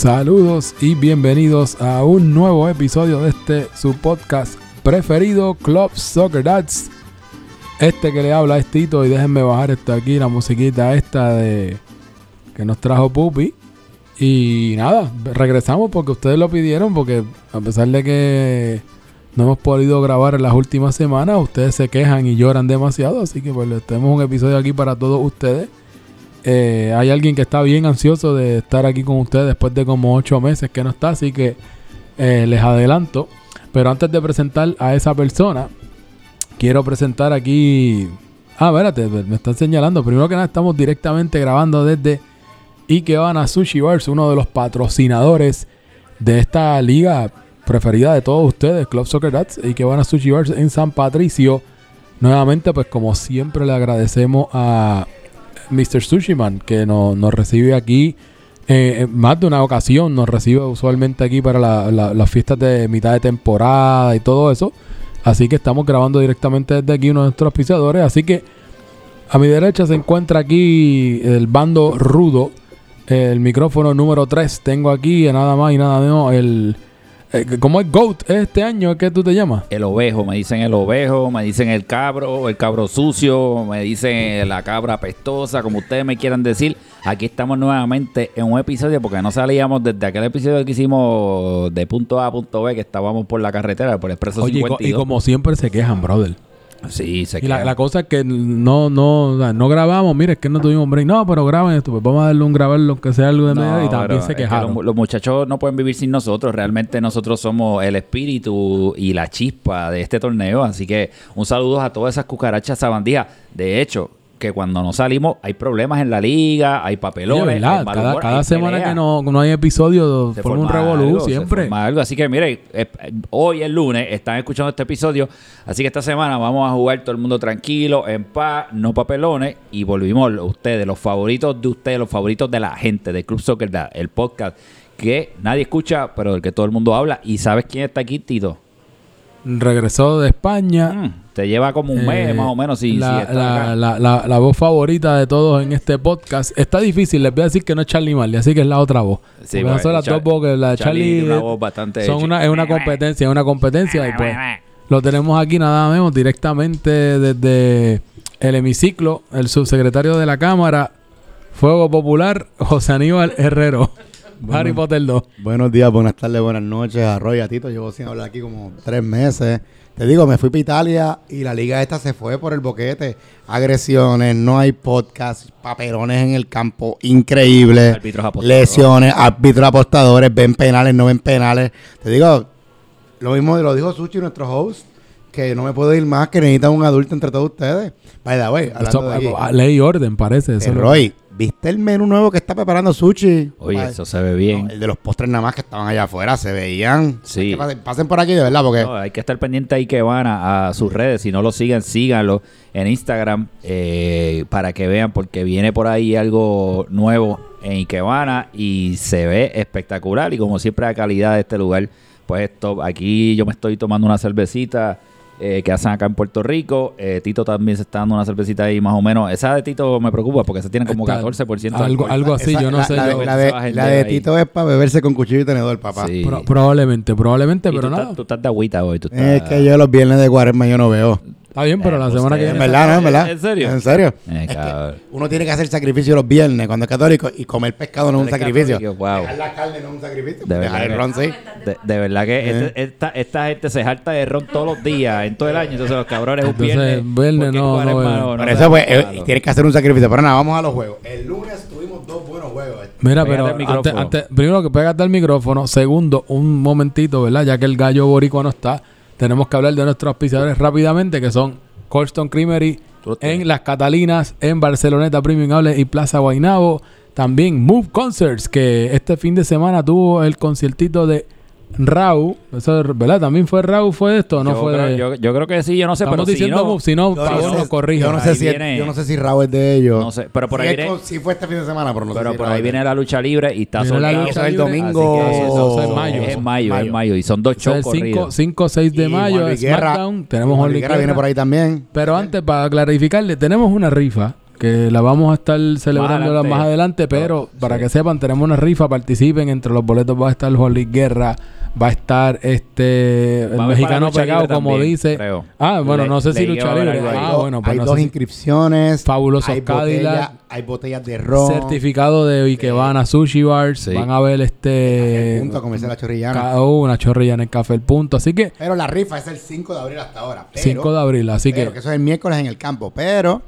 Saludos y bienvenidos a un nuevo episodio de este su podcast preferido, Club Soccer Dads. Este que le habla es Tito y déjenme bajar esto aquí, la musiquita esta de que nos trajo Pupi. Y nada, regresamos porque ustedes lo pidieron, porque a pesar de que no hemos podido grabar en las últimas semanas, ustedes se quejan y lloran demasiado, así que pues les tenemos un episodio aquí para todos ustedes. Eh, hay alguien que está bien ansioso de estar aquí con ustedes después de como ocho meses que no está, así que eh, les adelanto. Pero antes de presentar a esa persona, quiero presentar aquí. Ah, espérate, me están señalando. Primero que nada, estamos directamente grabando desde Ikebana Sushi Bars, uno de los patrocinadores de esta liga preferida de todos ustedes, Club Soccer Dats, Ikebana Sushi Bars en San Patricio. Nuevamente, pues como siempre, le agradecemos a Mr. Sushiman que nos, nos recibe aquí. Eh, más de una ocasión nos recibe usualmente aquí para la- la- las fiestas de mitad de temporada y todo eso. Así que estamos grabando directamente desde aquí uno de nuestros auspiciadores. Así que a mi derecha se encuentra aquí el bando rudo. El micrófono número 3. Tengo aquí nada más y nada menos el... eh, ¿Cómo es GOAT este año? ¿Qué tú te llamas? El ovejo, me dicen el ovejo, me dicen el cabro, el cabro sucio, me dicen la cabra pestosa, como ustedes me quieran decir. Aquí estamos nuevamente en un episodio porque no salíamos desde aquel episodio que hicimos de punto A a punto B, que estábamos por la carretera, por Expreso Oye, y, co- y 52. como siempre se quejan, brother. Sí, se Y la, la cosa es que no, no, no grabamos, mire, es que no tuvimos break. No, pero graben esto, pues vamos a darle un grabar lo que sea algo de No, media y también se que quejaron. los, los muchachos no pueden vivir sin nosotros. Realmente nosotros somos el espíritu y la chispa de este torneo. Así que un saludo a todas esas cucarachas sabandijas. De hecho, que cuando no salimos hay problemas en la liga, hay papelones, ¿verdad? hay Cada, humor, cada hay semana pelea. que no, no hay episodio, Se forma un revolú se siempre. algo. Así que mire, eh, hoy es lunes, están escuchando este episodio, así que esta semana vamos a jugar todo el mundo tranquilo, en paz, no papelones, y volvimos ustedes, los favoritos de ustedes, los favoritos de la gente de Club Soccer el podcast que nadie escucha, pero del que todo el mundo habla. ¿Y sabes quién está aquí, Tito? Regresó de España. Mm, te lleva como un mes Eh, más o menos sin la, la, la, la- voz favorita de todos en este podcast. Está difícil, les voy a decir que no es Charlie Marley, así que es la otra voz. Sí, son las Char- dos voces. La de Charlie Charlie, voz bastante son una, es una competencia, es una competencia. y pues lo tenemos aquí nada menos directamente desde el hemiciclo, el subsecretario de la Cámara, Fuego Popular, José Aníbal Herrero. Harry Potter 2. Buenos días, buenas tardes, buenas noches a Roy y a Tito. Llevo sin hablar aquí como tres meses. Te digo, me fui para Italia y la liga esta se fue por el boquete. Agresiones, no hay podcast, papelones en el campo, increíble. Árbitros apostadores. Lesiones, árbitros apostadores, ven penales, no ven penales. Te digo, lo mismo lo dijo Suchi, nuestro host, que no me puedo ir más, que necesitan un adulto entre todos ustedes. By the way, hablando de aquí, Eso, ley y orden, parece. Eso eh, Roy, ¿viste el menú nuevo que está preparando Suchi? Oye, eso se ve bien. no, el de los postres nada más que estaban allá afuera se veían. Sí. Que pasen, pasen por aquí de verdad, porque No, hay que estar pendiente ahí que van a, a sus redes. Si no lo siguen, síganlo en Instagram eh, para que vean, porque viene por ahí algo nuevo en Ikebana y se ve espectacular. Y como siempre, la calidad de este lugar, pues esto, aquí yo me estoy tomando una cervecita. Eh, que hacen acá en Puerto Rico. Eh, Tito también se está dando una cervecita ahí más o menos. Esa de Tito me preocupa porque se tiene como Está 14% de algo, algo así, esa- yo no la, sé. La, yo- de- la la. Tito es para beberse con cuchillo y tenedor, papá. Sí. Pro- probablemente, probablemente, Y pero tú, nada. estás, tú estás de agüita hoy. Tú Es estás- que yo los viernes de cuaresma yo no veo. Está bien, pero Eh, la pues, semana que eh, En viene. verdad, ¿no? En verdad. ¿En serio? En serio. Eh, Es que uno tiene que hacer sacrificio los viernes cuando es católico y comer pescado no es un sacrificio. wow. Dejar la carne no es un sacrificio. De Dejar el ron, sí. De, de verdad que Eh. este- esta, esta gente se harta de ron todos los días, en todo el año. Entonces los cabrones un viernes. viernes no, no, no, Por no eso, pues, eh, tienes que hacer un sacrificio. Pero nada, vamos a los juegos. El lunes tuvimos dos buenos juegos. Mira, Pégate pero el antes, micrófono. antes- primero que pégate al micrófono. Segundo, un momentito, ¿verdad? Ya que el gallo boricua no está, tenemos que hablar de nuestros auspiciadores rápidamente, que son Colston Creamery en Las Catalinas, en Barceloneta Premium Outlet y Plaza Guaynabo. También Move Concerts, que este fin de semana tuvo el conciertito de Raúl. Eso, ¿verdad? También fue Raúl, ¿fue esto o no yo, fue creo, de- yo, yo creo que sí, yo no sé, Estamos pero si diciendo no, Move, si no, Yo Pablo no, nos corrige. yo no sé si viene- yo no sé si Raúl es de ellos. no sé, pero por Sí ahí es viene, sí fue este fin de semana, pero no pero sé si por Raúl ahí viene la lucha libre y está Viene la lucha el libre, domingo. así que eso- eso es mayo. Es en mayo, Mayo. es mayo. Y son dos shows es el 5, corridos. 5, 6 de mayo, SmackDown. Tenemos Luis Guerra viene por ahí también. Pero antes, para clarificarle, tenemos una rifa que la vamos a estar celebrando más adelante, pero Sí. para que sepan, tenemos una rifa, participen, entre los boletos va a estar Juan Luis Guerra, va a estar este el mexicano pegado, como también, dice. creo. Ah, bueno, Le- no sé si lucha libre. Ah, bueno, pues hay no dos sé si- inscripciones. Fabulosos hay Cadillac. hay botellas de ron. certificado de Ikebana Sushi Bars, Sí. van a ver este Punto a comerse la chorrillana. ca- oh, una chorrilla en el café el punto, así que Pero la rifa es el 5 de abril hasta ahora. Pero, 5 de abril, así pero que que eso es el miércoles en el campo. Pero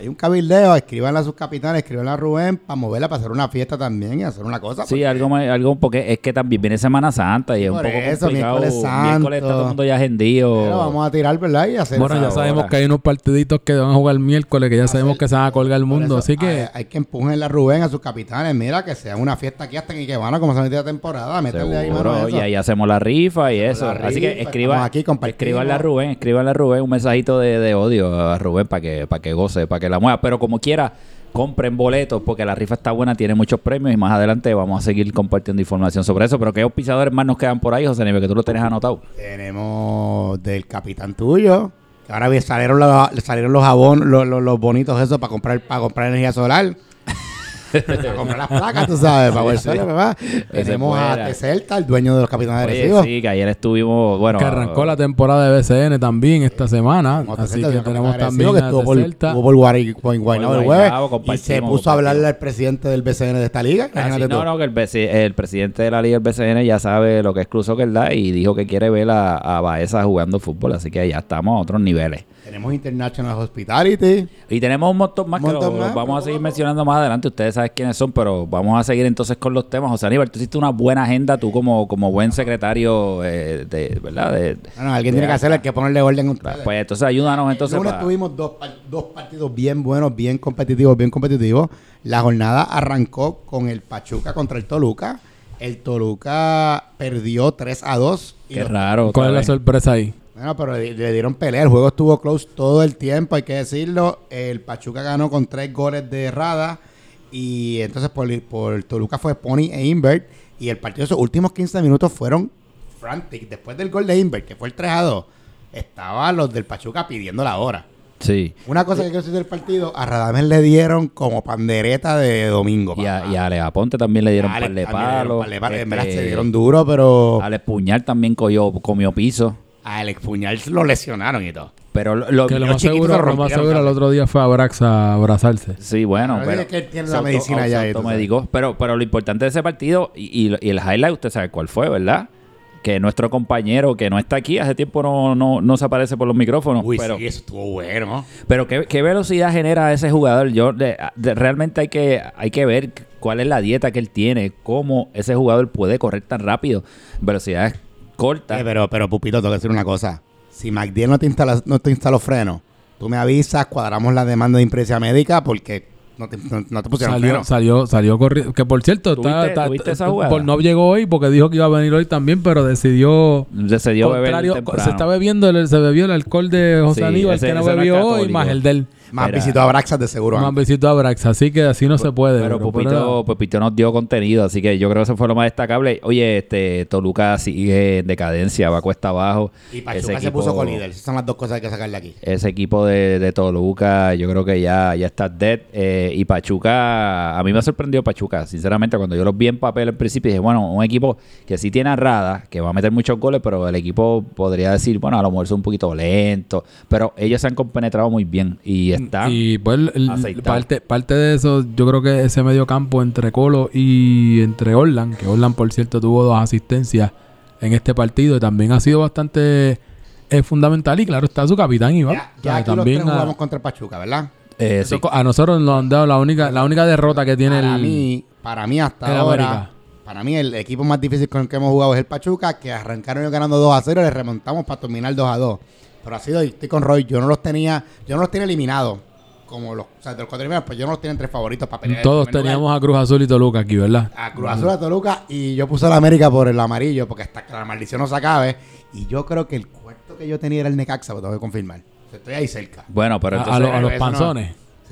hay un cabildeo, escríbanle a sus capitanes, escríbanle a Rubén para moverla para hacer una fiesta también y hacer una cosa. Sí, algo, más- algo porque es que también viene Semana Santa y es un poco eso, complicado. miércoles Miércoles está santo. todo el mundo ya agendido. Pero vamos a tirar, ¿verdad? Y hacer bueno, ya sabemos hora. que hay unos partiditos que van a jugar el miércoles, que ya sabemos que se van a colgar el mundo, eso, así que hay, hay que empujarle a Rubén, a sus capitanes. Mira, que sea una fiesta aquí hasta en Ikebana, como se la temporada. Métele ahí mano y ahí hacemos la rifa y eso. Así que escriba, estamos aquí, escríbanle a Rubén, escríbanle a Rubén un mensajito de, de odio a Rubén para que, para que goce, para que la mueva. Pero como quiera, compren boletos porque la rifa está buena, tiene muchos premios y más adelante vamos a seguir compartiendo información sobre eso. Pero ¿qué auspiciadores más nos quedan por ahí, José Nieves, que tú lo tenés anotado? Tenemos del capitán tuyo. Que ahora salieron los, salieron los jabón, los, los, los bonitos esos para comprar, para comprar energía solar. para comprar las placas, tú sabes, para Sí, sí. ¿verdad? Tenemos a fuera. Teselta, el dueño de los capitanes Oye, agresivos. sí, que ayer estuvimos, bueno... que arrancó la temporada de BCN también esta semana, así que tenemos también que a estuvo por, estuvo por Guaynabo el jueves y se puso a hablarle al presidente del BCN de esta liga. Ah, Imagínate no, tú. no, que el, BC el presidente de la Liga del BCN ya sabe lo que es Cruz Soccer ¿verdad? y dijo que quiere ver a, a Baeza jugando fútbol, así que ya estamos a otros niveles. Tenemos International Hospitality. Y tenemos un montón más que lo- más, vamos a seguir mencionando más adelante. Ustedes saben quiénes son, pero vamos a seguir entonces con los temas. José Aníbal, tú hiciste una buena agenda, tú como, como buen secretario eh, de, ¿verdad? De, Bueno, alguien tiene que hacer, hay que ponerle orden a ustedes. pues entonces ayúdanos entonces. el lunes pa- tuvimos dos, dos partidos bien buenos, bien competitivos, bien competitivos. La jornada arrancó con el Pachuca contra el Toluca. El Toluca perdió 3 a 2. y Qué los- raro. ¿Cuál es la sorpresa ahí? Bueno, pero le, le dieron pelea. El juego estuvo close todo el tiempo, hay que decirlo. El Pachuca ganó con tres goles de errada. Y entonces por, por Toluca fue Pony e Invert. Y el partido, esos últimos 15 minutos fueron frantic. Después del gol de Invert, que fue el 3 a 2, estaban los del Pachuca pidiendo la hora. Sí. Una cosa que quiero decir del partido, a Radamés le dieron como pandereta de domingo. Y a, y a Aponte también le dieron par de palos. En verdad Este, se dieron duro, pero Ale Puñal también cogió, comió piso. A Alex Puñal lo lesionaron y todo. Pero lo, lo- Que lo más seguro, lo lo más seguro el otro día fue a Brax a abrazarse. Sí, bueno, pero es que él tiene se la auto- medicina ya. Pero, pero lo importante de ese partido y, y- y el highlight, usted sabe cuál fue, ¿verdad? Que nuestro compañero que no está aquí, hace tiempo no, no, no se aparece por los micrófonos. Uy, pero sí, eso estuvo bueno. pero ¿qué, qué velocidad genera ese jugador? Yo de- de- realmente hay que, hay que ver cuál es la dieta que él tiene, cómo ese jugador puede correr tan rápido, velocidades cortas. Eh, pero, pero, Pupito, tengo que decir una cosa. Si McDill no te instala, no te instaló freno, tú me avisas, cuadramos la demanda de impresa médica porque no te, no, no te pusieron Salió, freno. salió, salió corriendo. Que por cierto, está, ¿Tuviste- está- esa por- no llegó hoy porque dijo que iba a venir hoy también, pero decidió. se dio beber se está bebiendo, el, se bebió el alcohol de José Sí, Aníbal, ese- que no bebió hoy, más el del. Más Mira. visitó a Braxas de seguro. Más antes. visitó a Brax, así que así no se puede. Pero bro. Pupito, Pupito nos dio contenido, así que yo creo que eso fue lo más destacable. Oye, este Toluca sigue en decadencia, va cuesta abajo. Y Pachuca Ese se equipo- puso con líder. Esas son las dos cosas que hay que sacarle aquí. Ese equipo de, de Toluca, yo creo que ya, ya está dead. eh, y Pachuca, a mí me sorprendió Pachuca, sinceramente, cuando yo los vi en papel al principio, dije, bueno, un equipo que sí tiene a Rada, que va a meter muchos goles, pero el equipo podría decir, bueno, a lo mejor es un poquito lento, pero ellos se han compenetrado muy bien y Y pues el- parte, parte de eso, yo creo que ese medio campo entre Colo y entre Orlan, que Orlan por cierto tuvo dos asistencias en este partido y también ha sido bastante eh, fundamental y claro está su capitán Iván. Ya, ya aquí los también tres a, jugamos contra el Pachuca, ¿verdad? eh, sí. a nosotros nos han dado la única, la única derrota que tiene para el mí, para mí hasta el ahora, América. para mí el equipo más difícil con el que hemos jugado es el Pachuca, que arrancaron ellos ganando 2 a 0 y le remontamos para terminar 2 a 2. Pero ha sido, y estoy con Roy, yo no los tenía, yo no los tenía eliminados. Como los, o sea, de los cuatro primeros, pues yo no los tenía entre favoritos para pelear. el Todos primer lugar. teníamos a Cruz Azul y Toluca aquí, ¿verdad? a Cruz Azul, a Toluca y yo puse a la América por el amarillo porque hasta que la maldición no se acabe. Y yo creo que el cuarto que yo tenía era el Necaxa, lo tengo que confirmar. Estoy ahí cerca. Bueno, pero A, a entonces... los- a los eso no-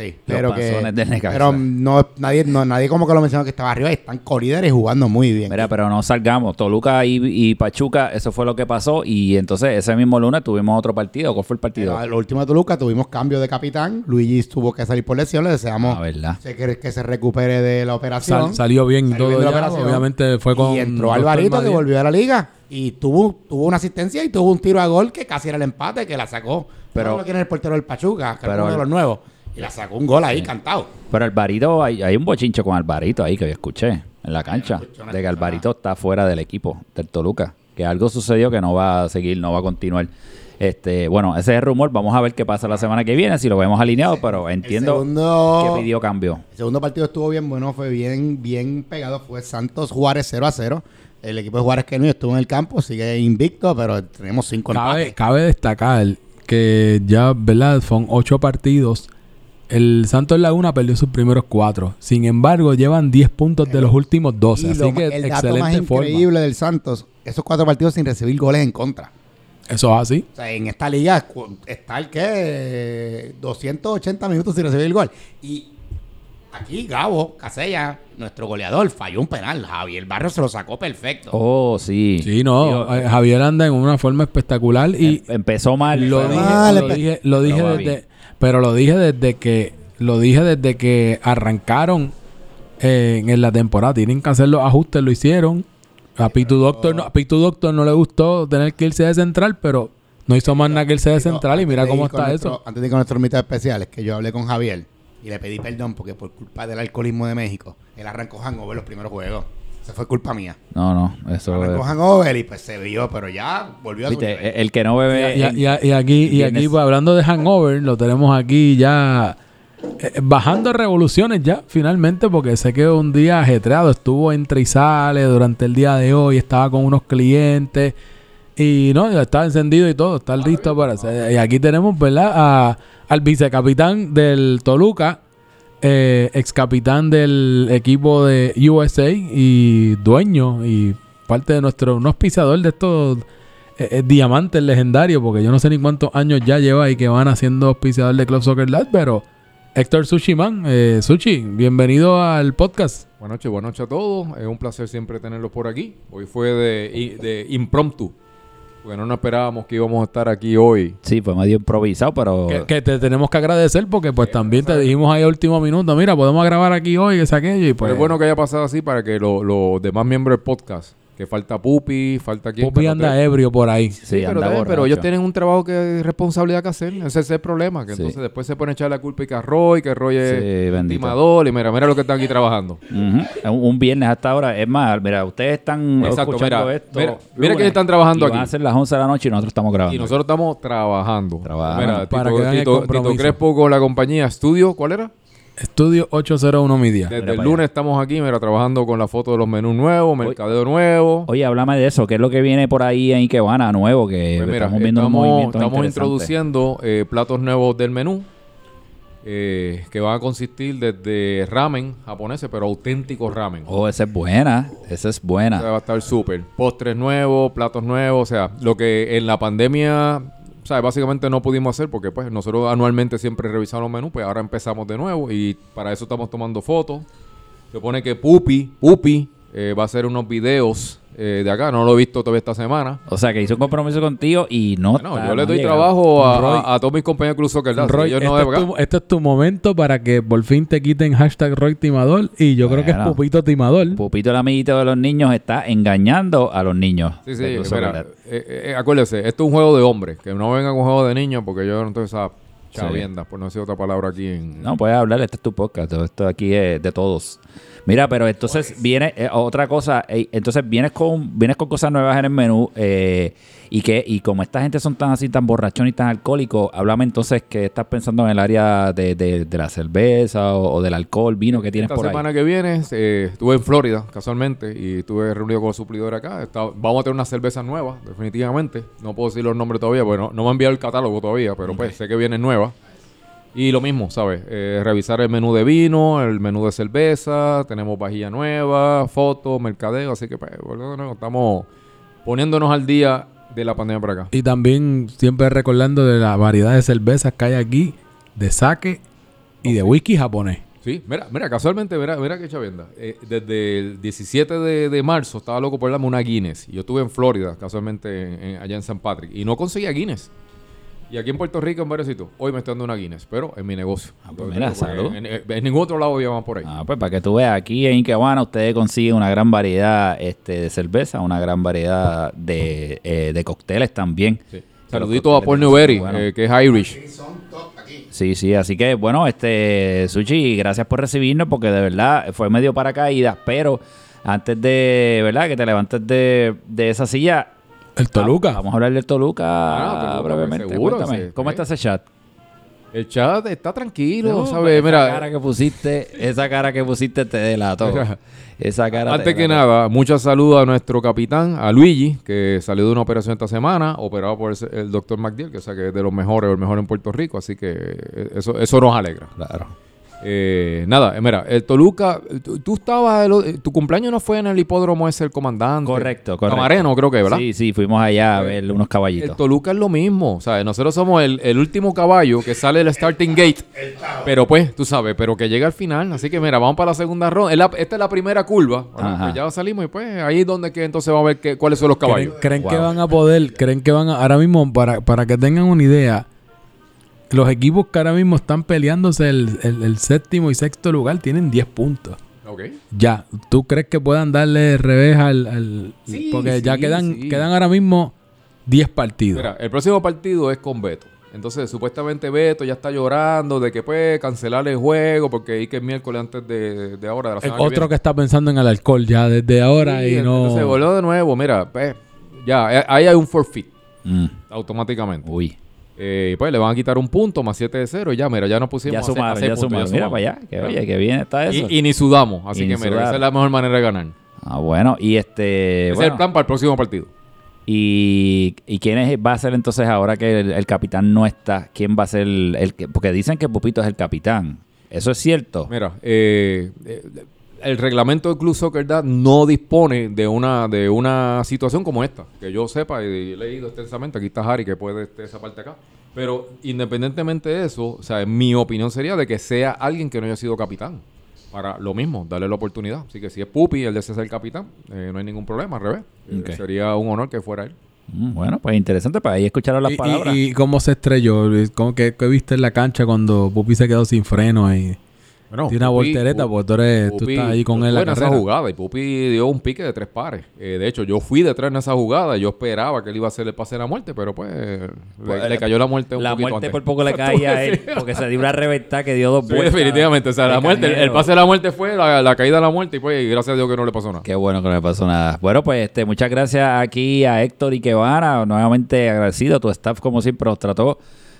Los pero que. Pero no, nadie, no, nadie como que lo mencionó que estaba arriba están colíderes jugando muy bien. Mira, pero no salgamos. Toluca y, y Pachuca, eso fue lo que pasó. Y entonces ese mismo lunes tuvimos otro partido. ¿Cuál fue el partido? Pero lo último de Toluca tuvimos cambio de capitán. Luigi tuvo que salir por lesión. Le deseamos Ah, que, que se recupere de la operación. Sal- salió bien Salió todo. bien de la ya, operación. obviamente fue con. y entró Alvarito que volvió a la liga. Y tuvo, tuvo una asistencia y tuvo un tiro a gol que casi era el empate, que la sacó. Pero- Pero lo tiene el portero del Pachuca, que es uno de los nuevos. Y la sacó un gol ahí cantado. Pero Alvarito, hay, hay un bochincho con Alvarito ahí que yo escuché en la cancha. De que. Alvarito está fuera del equipo del Toluca. Que algo sucedió que no va a seguir, no va a continuar. Este, bueno, ese es el rumor. Vamos a ver qué pasa la semana que viene, si lo vemos alineado, pero entiendo segundo- que pidió cambio. El segundo partido estuvo bien bueno, fue bien, bien pegado. Fue Santos Juárez 0 a 0. El equipo de Juárez que no estuvo en el campo, sigue invicto, pero tenemos cinco Cabe, empates. cabe destacar que ya, ¿verdad? Son ocho partidos. El Santos Laguna perdió sus primeros cuatro. Sin embargo, llevan 10 puntos de los últimos 12. Y Así lo- que el dato más excelente forma. increíble del Santos, esos cuatro partidos sin recibir goles en contra. Eso es así. O sea, en esta liga está el que 280 minutos sin recibir gol. Y aquí Gabo Casella, nuestro goleador, falló un penal. Javier Barrio se lo sacó perfecto. Oh, sí. Sí, no. Eh, Javier anda en una forma espectacular y em- empezó mal. lo dije, mal, lo dije, lo desde, bien. Pero lo dije desde que lo dije desde que arrancaron eh, en la temporada. Tienen que hacer los ajustes, lo hicieron. A Pitu Doctor, no, a Pitu Doctor no le gustó tener que irse de central, pero no hizo más nada que irse de central y mira cómo está nuestro- eso. Antes de ir con nuestros mitos especiales, que yo hablé con Javier y le pedí perdón porque por culpa del alcoholismo de México, él arrancó hangover los primeros juegos. Eso fue culpa mía. No, no, eso Arrancó hangover y pues se vio, pero ya volvió a su Viste, nivel. el que no bebe. Y, y- y- y aquí, y aquí pues, hablando de hangover, lo tenemos aquí ya eh, bajando revoluciones ya, finalmente, porque sé que un día ajetreado estuvo entre y sale durante el día de hoy, estaba con unos clientes y no, ya estaba encendido y todo, está listo para hacer. Y aquí tenemos, ¿verdad? A- al vicecapitán del Toluca, eh, ex capitán del equipo de USA y dueño y parte de nuestro, un auspiciador de estos eh, eh, diamantes legendarios, porque yo no sé ni cuántos años ya lleva y que van haciendo auspiciador de Club Soccer Lab, pero Héctor Sushiman, eh, Sushi, bienvenido al podcast. Buenas noches, buenas noches a todos. Es un placer siempre tenerlos por aquí. Hoy fue de, de impromptu, porque no nos esperábamos que íbamos a estar aquí hoy. Sí, fue medio improvisado, pero. Que, que te tenemos que agradecer porque pues también te dijimos ahí a último minuto, mira, podemos grabar aquí hoy, que es aquello y pues... Pero es bueno que haya pasado así para que lo- los demás miembros del podcast, que falta Pupi, falta quien. Pupi anda ebrio por ahí. Sí, Sí, pero, anda también, pero ellos tienen un trabajo que responsabilidad que hacer. Ese es el problema. Que Sí. entonces después se pone a echar la culpa y que a Roy, que Roy es Sí, timador. Y mira, mira lo que están aquí trabajando. Un, un viernes hasta ahora. Es más, mira, ustedes están Exacto, escuchando mira, esto. mira, mira quiénes están trabajando y Van aquí. a ser las 11 de la noche y nosotros estamos grabando. Y nosotros estamos trabajando. Trabajando. Mira, Para Tito, que Tito-. Tito Crespo con la compañía Estudio, ¿cuál era? Estudio 801 Media. Desde Mira el lunes estamos aquí, mira, trabajando con la foto de los menús nuevos, mercadeo nuevo. Oye, háblame de eso. ¿Qué es lo que viene por ahí en Ikebana nuevo? Que Pues mira, estamos viendo un estamos, estamos introduciendo eh, platos nuevos del menú eh, que van a consistir desde ramen japoneses, pero auténticos ramen. Oh, esa es buena. Esa es O sea, buena. va a estar súper. Postres nuevos, platos nuevos, o sea, lo que en la pandemia, o sea, básicamente no pudimos hacer porque pues nosotros anualmente siempre revisamos los menús, pues ahora empezamos de nuevo y para eso estamos tomando fotos. Se pone que Pupi, Pupi, eh, va a hacer unos videos eh, de acá, no lo he visto todavía esta semana. O sea, que hizo un compromiso contigo y no. Bueno, está- yo le no doy llegado. trabajo a, Roy. a- a todos mis compañeros Soccer Dance, Roy, este, no de es tu, este es tu momento para que por fin te quiten hashtag Roy Timador y yo creo que es. Pupito Timador. Pupito, el amiguito de los niños, está engañando a los niños. Sí, sí, mira, eh, eh, acuérdese, esto es un juego de hombres, que no vengan con juego de niños porque yo no estoy esa chavienda, por no decir otra palabra aquí en... No, puedes hablar, este es tu podcast, esto aquí es de todos. Mira, pero entonces viene eh, otra cosa, eh, entonces vienes con vienes con cosas nuevas en el menú eh, y que y como esta gente son tan así tan borrachones y tan alcohólicos, háblame entonces que estás pensando en el área de, de- de la cerveza o, o del alcohol, vino que tienes Esta por semana ahí. que viene eh, estuve en Florida, casualmente, y estuve reunido con el suplidor acá. Vamos a tener una cerveza nueva, definitivamente. No puedo decir los nombres todavía, porque no, no me han enviado el catálogo todavía, pero pues sé que viene nueva. Y lo mismo, ¿sabes? Eh, revisar el menú de vino, el menú de cerveza, tenemos vajilla nueva, fotos, mercadeo, así que pues, bueno, estamos poniéndonos al día de la pandemia por acá. Y también siempre recordando de la variedad de cervezas que hay aquí, de saque y de whisky japonés. Sí, mira, mira, casualmente, mira, mira qué chavienda. Eh, desde el 17 de, de marzo estaba loco por darme una Guinness. Yo estuve en Florida, casualmente, en- en- allá en San Patrick. Y no conseguía Guinness. Y aquí en Puerto Rico, en varios sitios, hoy me estoy dando una Guinness, pero en mi negocio. Ah, pues mira, salud. En, en- en ningún otro lado más por ahí. Ah, pues para que tú veas, aquí en Ikebana ustedes consiguen una gran variedad este, de cerveza, una gran variedad de, eh, de cócteles también. Sí. Saludito a Paul Newberry, bueno. eh, que es Irish. Sí, sí, así que bueno, este Sushi, gracias por recibirnos porque de verdad fue medio paracaídas, pero antes de, ¿verdad? Que te levantes de, de esa silla. El Toluca. Vamos a hablar del Toluca, Ah, Toluca, brevemente. seguro, Cuéntame, sí. ¿cómo está ese chat? El chat está tranquilo, No, ¿sabes? esa Mira, cara que pusiste, esa cara que pusiste te delató. Esa cara te Antes que nada, muchas saludos a nuestro capitán, a Luigi, que salió de una operación esta semana, operado por el, el doctor McDill, que, o sea, que es de los mejores o el mejor en Puerto Rico, así que eh, eso, eso nos alegra. Claro. Eh, nada, eh, mira, el Toluca, tú, tú estabas, el eh, tu cumpleaños no fue en el hipódromo ese el comandante. Correcto, correcto. Camareno, creo que, ¿verdad? Sí, sí, fuimos allá a ver unos El caballitos. Toluca es lo mismo, o sea, nosotros somos el, el último caballo que sale del starting gate, pero pues, tú sabes, pero que llega al final, así que mira, vamos para la segunda ronda, Es la- esta es la primera curva, bueno, pues ya salimos y pues ahí es donde que entonces vamos a ver qué- cuáles son los ¿Creen, caballos. creen que Wow. van a poder, creen que van a, ahora mismo, para, para que tengan una idea, los equipos que ahora mismo están peleándose el, el- el séptimo y sexto lugar tienen 10 puntos. Ok. Ya, ¿tú crees que puedan darle revés al... al- Sí, porque ya quedan, sí. quedan ahora mismo 10 partidos. Mira, el próximo partido es con Beto. Entonces, supuestamente Beto ya está llorando de que puede cancelar el juego porque hay que el miércoles antes de, de ahora, de la El que otro viene. que está pensando en el alcohol ya desde ahora Sí, y no... Entonces, volvió de nuevo, mira, pues, ya, eh, ahí hay un forfeit Mm, automáticamente. Uy, Eh, pues le van a quitar un punto más 7 de 0 y ya, mira, ya nos pusimos ya a hacer- a sumaron, hacer ya puntos, sumaron. Mira para allá, que oye, que bien está eso. Y, y ni sudamos, así Y que mira, sudar. esa es la mejor manera de ganar. Ah, bueno, y este... Ese bueno, es el plan para el próximo partido. Y, ¿Y quién es- va a ser entonces ahora que el, el capitán no está? ¿Quién va a ser el, el que- Porque dicen que Pupito es el capitán. ¿Eso es cierto? Mira, eh, eh, el reglamento del Club Soccer Dad no dispone de una de una situación como esta. Que yo sepa y he leído extensamente. Aquí está Harry que puede este, esa parte acá. Pero independientemente de eso, o sea, mi opinión sería de que sea alguien que no haya sido capitán. Para lo mismo, darle la oportunidad. Así que si es Pupi, él desea ser capitán, eh, no hay ningún problema, al revés. Eh, sería un honor que fuera él. Mm, bueno, pues interesante para ahí escucharon las Y- palabras. Y, y cómo se estrelló? ¿Cómo que, que viste en la cancha cuando Pupi se quedó sin freno y Bueno, tiene una Pupi- voltereta? Porque tú, eres, tú estás ahí con él en la esa jugada y Pupi dio un pique de tres pares. Eh, de hecho, yo fui detrás en esa jugada. Yo esperaba que él iba a hacer el pase de la muerte, pero pues, le, le cayó la muerte un la poquito muerte antes. por poco le caía a él porque se dio una reventada que dio dos Sí, vueltas. definitivamente. O sea, la muerte, el, pase de la muerte fue la, la caída de la muerte y pues gracias a Dios que no le pasó nada. Qué bueno que no me pasó nada. Bueno, pues este, muchas gracias aquí a Héctor y Quevara. Nuevamente agradecido. Tu staff, como siempre, nos trató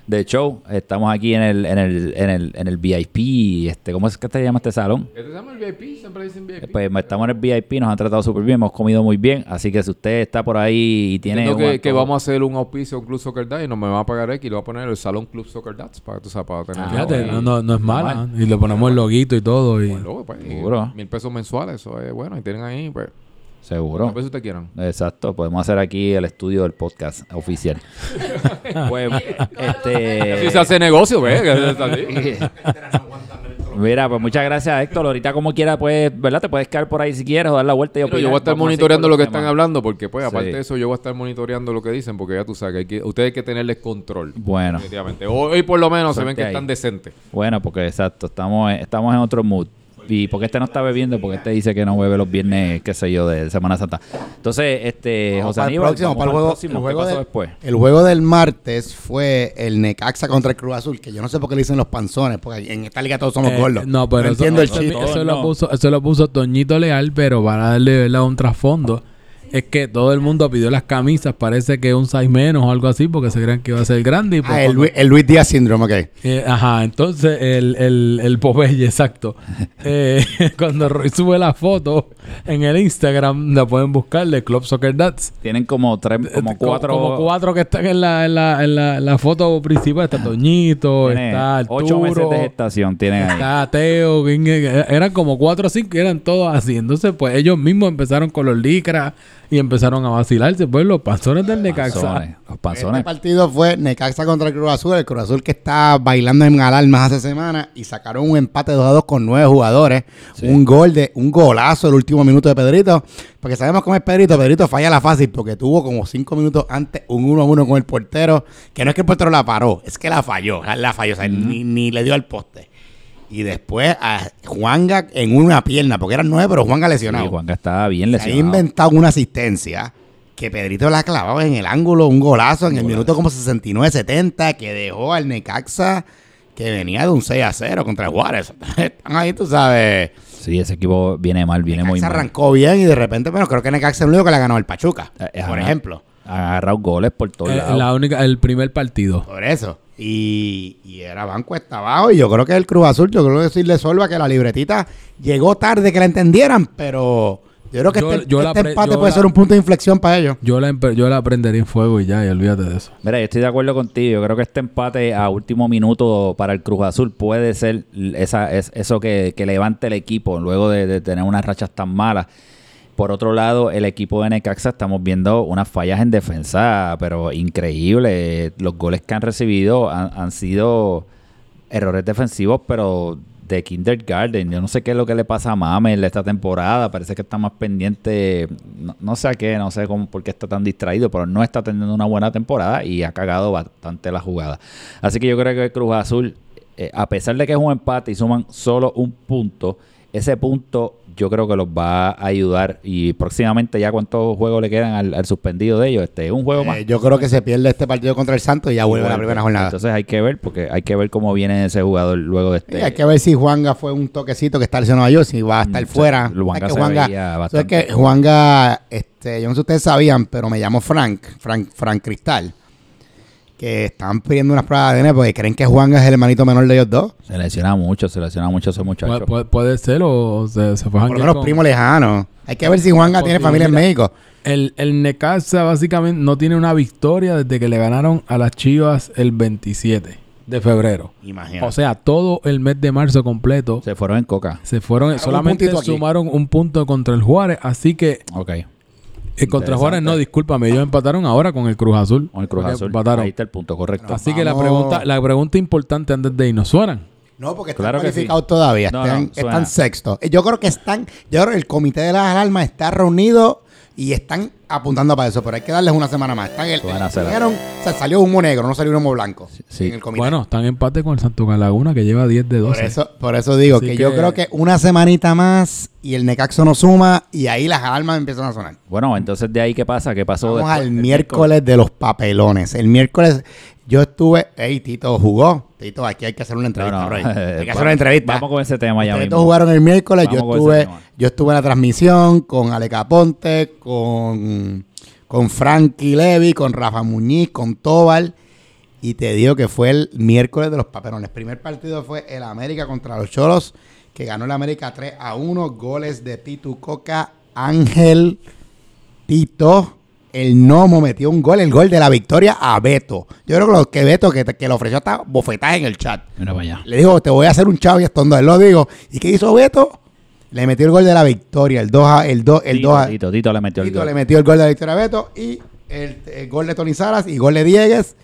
de show. Estamos aquí en el, en el, en el, en el VIP. Este, ¿Cómo es que te llama este salón? ¿Este se llama el VIP? Siempre dicen VIP. Pues estamos en el VIP, nos han tratado súper bien, hemos comido muy bien. Así que si usted está por ahí y tiene. Entiendo que, que vamos a hacer un auspicio a un Club Soccer Day y nos me va a pagar X y le va a poner el Salón Club Soccer Dats para, tú sabes, para tener... Ah, Fíjate, bueno. no, no, no es mala. mal. Y le ponemos el loguito y todo. Y... Luego, pues, y Seguro. mil pesos mensuales, eso es bueno. Y tienen ahí, pues, Seguro. veces ustedes quieran. Exacto, podemos hacer aquí el estudio del podcast oficial. pues, este. Así se hace negocio, ¿ves? Mira, pues muchas gracias, Héctor. Ahorita, como quiera, pues, ¿verdad? Te puedes quedar por ahí si quieres o dar la vuelta y Pero yo voy a estar monitoreando lo que están hablando porque, pues, Sí. aparte de eso, yo voy a estar monitoreando lo que dicen porque ya tú sabes que, hay que ustedes hay que tenerles control. Bueno, Definitivamente. Hoy, por lo menos se ven que ahí. están decentes. bueno, porque exacto, estamos, estamos en otro mood. Y porque este no está bebiendo, porque este dice que no bebe los viernes, qué sé yo, de Semana Santa. Entonces, este, José para el Aníbal, próximo, para el juego, próximo. el ¿Qué juego pasó de- después? El juego del martes fue el Necaxa contra el Cruz Azul, que yo no sé por qué le dicen los panzones, porque en esta liga todos somos Eh, gordos. no, pero eso, entiendo el chiste. eso lo puso, eso lo puso Toñito Leal, pero para darle ¿verdad? un trasfondo. Es que todo el mundo pidió las camisas, parece que un size menos o algo así, porque se creen que iba a ser grande. Y Ah, el, Luis- el Luis Díaz Syndrome, ok. Eh, ajá, entonces el, el, el Popeye, exacto. Eh, cuando Roy sube la foto, en el Instagram la pueden buscar de Club Soccer Dads. Tienen como tres, como cuatro. Como cuatro que están en la, en la, en la, en la foto principal. Está Toñito, tiene está ocho meses Arturo, de gestación. Tienen ahí. está Teo. Eran como cuatro o cinco y eran todos así. Entonces, pues ellos mismos empezaron con los licras y empezaron a vacilarse. Pues los panzones del Necaxa. Panzones, Los Este panzones. partido fue Necaxa contra el Cruz Azul. El Cruz Azul que está bailando en alarmas hace semanas y sacaron un empate 2 a 2 con nueve jugadores. Un gol de un golazo el último minuto de Pedrito. Porque sabemos cómo es Pedrito. Pedrito falla la fácil porque tuvo como cinco minutos antes un 1 a 1 con el portero. Que no es que el portero la paró, es que la falló. La falló, o sea, ni, ni le dio al poste. Y después a Juanga en una pierna, porque eran nueve, pero Juanga lesionado. Sí, Juanca estaba bien Se ha lesionado. inventado una asistencia que Pedrito la clavaba en el ángulo, un golazo en el minuto como 69-70 que dejó al Necaxa que venía de un 6 a 0 contra Juárez. Están ahí, tú sabes. Sí, ese equipo viene mal, viene muy Necaxa mal. arrancó bien y de repente, bueno, creo que Necaxa es el único que le ganó al Pachuca, Eh, por ajá. ejemplo. Ha agarrado goles por todos Eh, lados. la única, el primer partido. Por eso. Y, y era banco está abajo. Y yo creo que el Cruz Azul, yo creo que decirle Solva que la libretita llegó tarde que la entendieran, pero yo creo que Yo- este, yo este empate puede la- ser un punto de inflexión para ellos. Yo la, yo la prendería en fuego y ya, y olvídate de eso. Mira, yo estoy de acuerdo contigo. Yo creo que este empate a último minuto para el Cruz Azul puede ser esa, es, eso que, que levante el equipo luego de, de tener unas rachas tan malas. Por otro lado, el equipo de Necaxa estamos viendo unas fallas en defensa, pero increíble. Los goles que han recibido han, han sido errores defensivos, pero de kindergarten. Yo no sé qué es lo que le pasa a Mamel esta temporada. Parece que está más pendiente. No, no sé a qué, no sé cómo, por qué está tan distraído, pero no está teniendo una buena temporada y ha cagado bastante la jugada. Así que yo creo que Cruz Azul, eh, a pesar de que es un empate y suman solo un punto, ese punto yo creo que los va a ayudar. Y próximamente, ya cuántos juegos le quedan al, al suspendido de ellos, este, un juego más. Eh, yo creo que se pierde este partido contra el Santos y ya vuelve a la primera jornada. Entonces hay que ver, porque hay que ver cómo viene ese jugador luego de este. hay que ver si Juanga fue un toquecito que está lesionado yo, si va a estar Mm, fuera. Juanga Es que Juanga, veía ¿sabes bastante. que Juanga, este, yo no sé si ustedes sabían, pero me llamo Frank, Frank, Frank Cristal, que están pidiendo unas pruebas de ADN porque creen que Juanga es el hermanito menor de ellos dos. Se lesiona mucho, se lesiona mucho ese muchacho. Puede, puede- ser o se, se fue a Por lo menos con- primo lejano. Hay que ver si Juanga tiene Posible. familia en México. El, el Necaxa básicamente no tiene una victoria desde que le ganaron a las Chivas el 27 de febrero. Imagínate. O sea, todo el mes de marzo completo Se fueron en coca. se fueron, solamente sumaron un punto contra el Juárez. Así que Ok. Eh, contra Juárez no, discúlpame, ellos empataron ahora con el Cruz Azul. Con el Cruz Azul. empataron. Ahí está el punto, correcto. Así que la pregunta, la pregunta importante antes de irnos, ¿suenan? No, porque están Claro cualificados sí. todavía. No, están, no, suena. están sexto. Yo creo que están, yo creo que el comité de las alarmas está reunido y están apuntando para eso, pero hay que darles una semana más. Están el, será. dijeron, o sea, salió humo negro, no salió humo blanco sí. en el comité. Bueno, están en empate con el Santo Laguna que lleva 10 de 12. por eso, por eso digo que, yo creo que una semanita más y el Necaxo no suma y ahí las alarmas empiezan a sonar. Bueno, entonces de ahí, ¿qué pasa? ¿Qué pasó Vamos después? al El miércoles de los papelones. El miércoles yo estuve, hey, Tito jugó. Tito, aquí hay que hacer una entrevista, No, no, Roy. eh, Hay que hacer una entrevista. Vamos con ese tema ya dos jugaron el miércoles, yo Vamos estuve, yo estuve en la transmisión con Ale Caponte, con, con Frankie Levy, con Rafa Muñiz, con Tobal. Y te digo que fue el miércoles de los papelones. El primer partido fue el América contra los Cholos, que ganó el América 3 a 1. Goles de Pitu Coca, Ángel, Tito. El Nomo metió un gol, el gol de la victoria a Beto. Yo creo que, lo, que Beto, que, que le ofreció hasta bofetaje en el chat. Mira para allá. Le dijo, te voy a hacer un chavo y esto él lo digo. ¿Y qué hizo Beto? Le metió el gol de la victoria, el 2 a, el 2, el Tito, 2 a, Tito, Tito le metió el Tito gol. le metió el gol de la victoria a Beto y el, el gol de Tony Saras y gol de Diegues.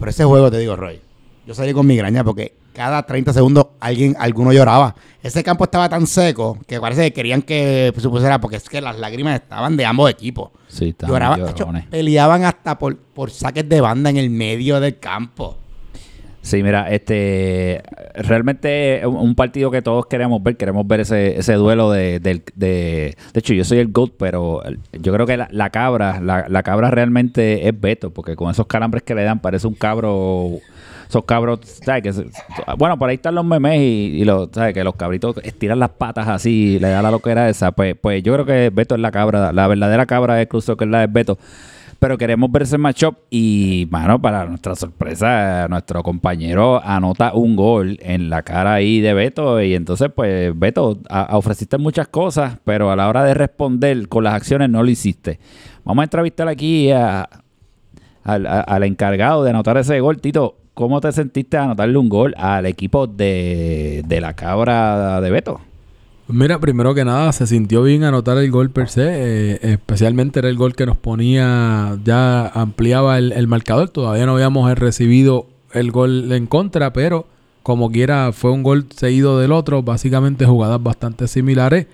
Pero ese juego, te digo, Roy, yo salí con migraña porque cada 30 segundos alguien, alguno lloraba. Ese campo estaba tan seco que parece que querían que se pusiera, porque es que las lágrimas estaban de ambos equipos. Sí, Lloraban, hecho, peleaban hasta por, por saques de banda en el medio del campo. Sí, mira, este realmente un- un partido que todos queremos ver, queremos ver ese, ese duelo de, de, de hecho yo soy el GOAT, pero yo creo que la, la cabra, la, la cabra realmente es Beto, porque con esos calambres que le dan parece un cabro, esos cabros, ¿sabes? Bueno, por ahí están los memes y, y los, ¿sabes? Que los cabritos estiran las patas así, y le da la loquera esa, pues, pues yo creo que Beto es la cabra, la verdadera cabra de Cruz que es la de Beto. Pero queremos ver ese matchup y, mano, para nuestra sorpresa, nuestro compañero anota un gol en la cara ahí de Beto. Y entonces, pues, Beto, ofreciste muchas cosas, pero a la hora de responder con las acciones no lo hiciste. Vamos a entrevistar aquí a, al, al encargado de anotar ese gol. Tito, ¿cómo te sentiste anotarle un gol al equipo de, de la cabra de Beto? Mira, primero que nada, se sintió bien anotar el gol per se. eh, especialmente era el gol que nos ponía, ya ampliaba el, el marcador. Todavía no habíamos recibido el gol en contra, pero como quiera, fue un gol seguido del otro. Básicamente jugadas bastante similares.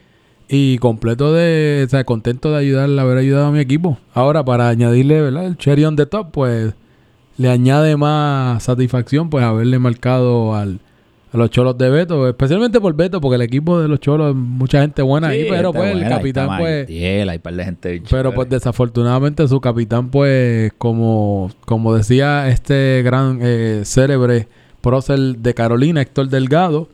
Y completo de, o sea, contento de ayudar, haber ayudado a mi equipo. Ahora, para añadirle, ¿verdad? El cherry on the top, pues le añade más satisfacción, pues haberle marcado al, a los cholos de Beto, especialmente por Beto, porque el equipo de los cholos, mucha gente buena ahí, pero pues el buena, ahí capitán, está pues. Hay par de gente Pero pues desafortunadamente su capitán, pues, como, como decía este gran eh, célebre prócer de Carolina, Héctor Delgado,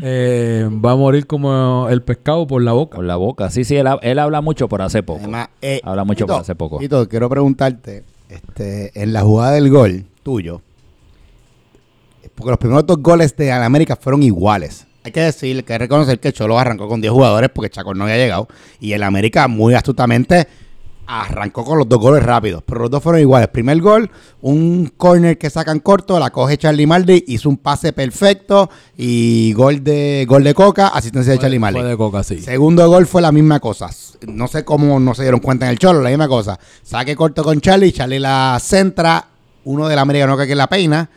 eh, va a morir como el pescado por la boca. Con la boca. Sí, sí, él, ha- él habla mucho, pero hace poco. Además, eh, Habla mucho, pero hace poco. Tito, quiero preguntarte, este, en la jugada del gol tuyo, porque los primeros dos goles de América fueron iguales. Hay que decir, hay que reconocer que Cholo arrancó con 10 jugadores porque Chacón no había llegado. Y el América muy astutamente arrancó con los dos goles rápidos. Pero los dos fueron iguales. Primer gol, un corner que sacan corto, la coge Charlie Maldi, hizo un pase perfecto y gol de gol de Coca, asistencia de Charlie Maldi. Fue de coca, sí. Segundo gol fue la misma cosa. No sé cómo no se dieron cuenta en el cholo, la misma cosa. Saque corto con Charlie, Charlie la centra, uno del América no que la peina.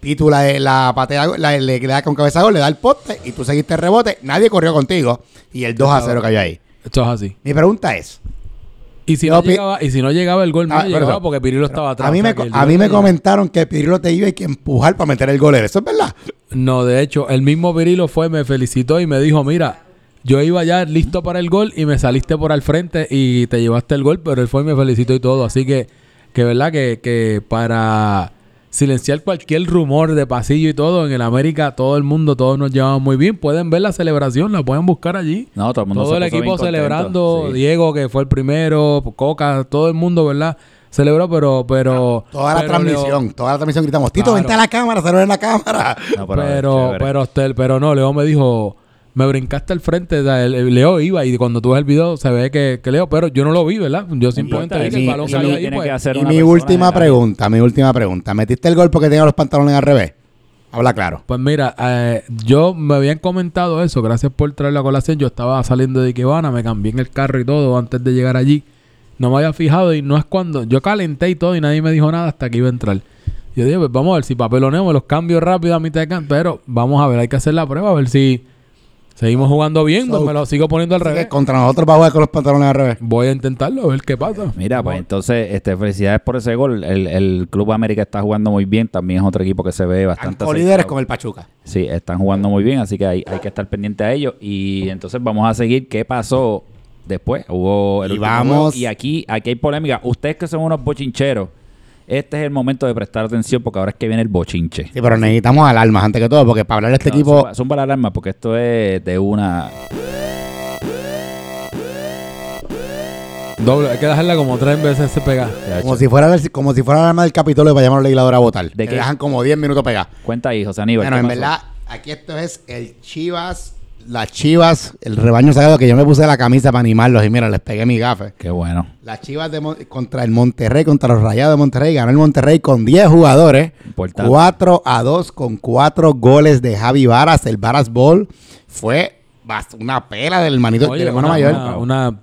Pitu la, la patea, la- le, le da con cabeza gol, le da el poste y tú seguiste el rebote. Nadie corrió contigo y el 2 a 0 cayó ahí. Esto es así. Mi pregunta es: Y si, no llegaba, y si no llegaba el gol, no Ah, llegaba pero- porque Pirilo estaba atrás. a mí, me, a mí me comentaron que Pirilo te iba a que empujar para meter el gol. ¿Eso es verdad? No, de hecho, el mismo Pirilo fue, me felicitó y me dijo, mira, yo iba ya listo para el gol y me saliste por al frente y te llevaste el gol, pero él fue y me felicitó y todo. Así que, que verdad que, que para silenciar cualquier rumor de pasillo y todo, en el América todo el mundo, todos nos llevamos muy bien. Pueden ver la celebración, la pueden buscar allí. No, todo el mundo Todo se el equipo celebrando, sí. Diego que fue el primero, Coca, todo el mundo, ¿verdad? Celebró, pero, pero... Toda la pero transmisión, Leo- toda la transmisión gritamos: Tito, Claro. vente a la cámara, saluda en la cámara. No, pero, pero, usted- pero no, Leo me dijo, me brincaste al frente, o sea, el- el Leo iba y cuando tú ves el video se ve que, que Leo, pero yo no lo vi, ¿verdad? Yo simplemente vi que el y- balón y- ahí, pues. que hacer Y mi última pregunta, mi última pregunta. ¿Metiste el gol porque tenía los pantalones al revés? Habla claro. Pues mira, eh, yo me habían comentado eso, gracias por traer la colación. Yo estaba saliendo de Ikebana, me cambié en el carro y todo antes de llegar allí. No me había fijado y no es cuando. Yo calenté y todo y nadie me dijo nada hasta que iba a entrar. Yo dije, pues vamos a ver si papeloneo, me los cambio rápido a mitad de canto. Pero vamos a ver, hay que hacer la prueba, a ver si seguimos jugando bien, pues So, me lo sigo poniendo al revés. contra nosotros va a jugar con los pantalones al revés. Voy a intentarlo, a ver qué pasa. Mira, pues entonces, este, felicidades por ese gol. El, el Club América está jugando muy bien. También es otro equipo que se ve bastante. Acercado. líderes como el Pachuca. Sí, están jugando muy bien, así que hay, hay que estar pendiente a ellos. Y entonces vamos a seguir qué pasó después. Hubo el Y último vamos- juego, y aquí, aquí hay polémica. Ustedes que son unos bochincheros, este es el momento de prestar atención porque ahora es que viene el bochinche. Sí, pero necesitamos alarmas antes que todo, porque para hablar de este No, equipo. zumba- zumba la alarma porque esto es de una... Doble, hay que dejarla como tres veces se pega. Como si fuera el- como si fuera la alarma del Capitolio para llamar a los legisladores a votar. ¿De que qué? dejan como 10 minutos pegadas. Cuenta ahí, José Aníbal. Bueno, ¿qué en pasó? verdad, aquí esto es el Chivas, las Chivas, el rebaño sagrado que yo me puse la camisa para animarlos y mira, les pegué mi gafe. Qué bueno. Las Chivas de Mon- contra el Monterrey, contra los Rayados de Monterrey, ganó el Monterrey con 10 jugadores, Importante. 4 a 2 con 4 goles de Javi Varas. El Varas Ball fue una pela del manito Oye, del hermano una, mayor. una- una-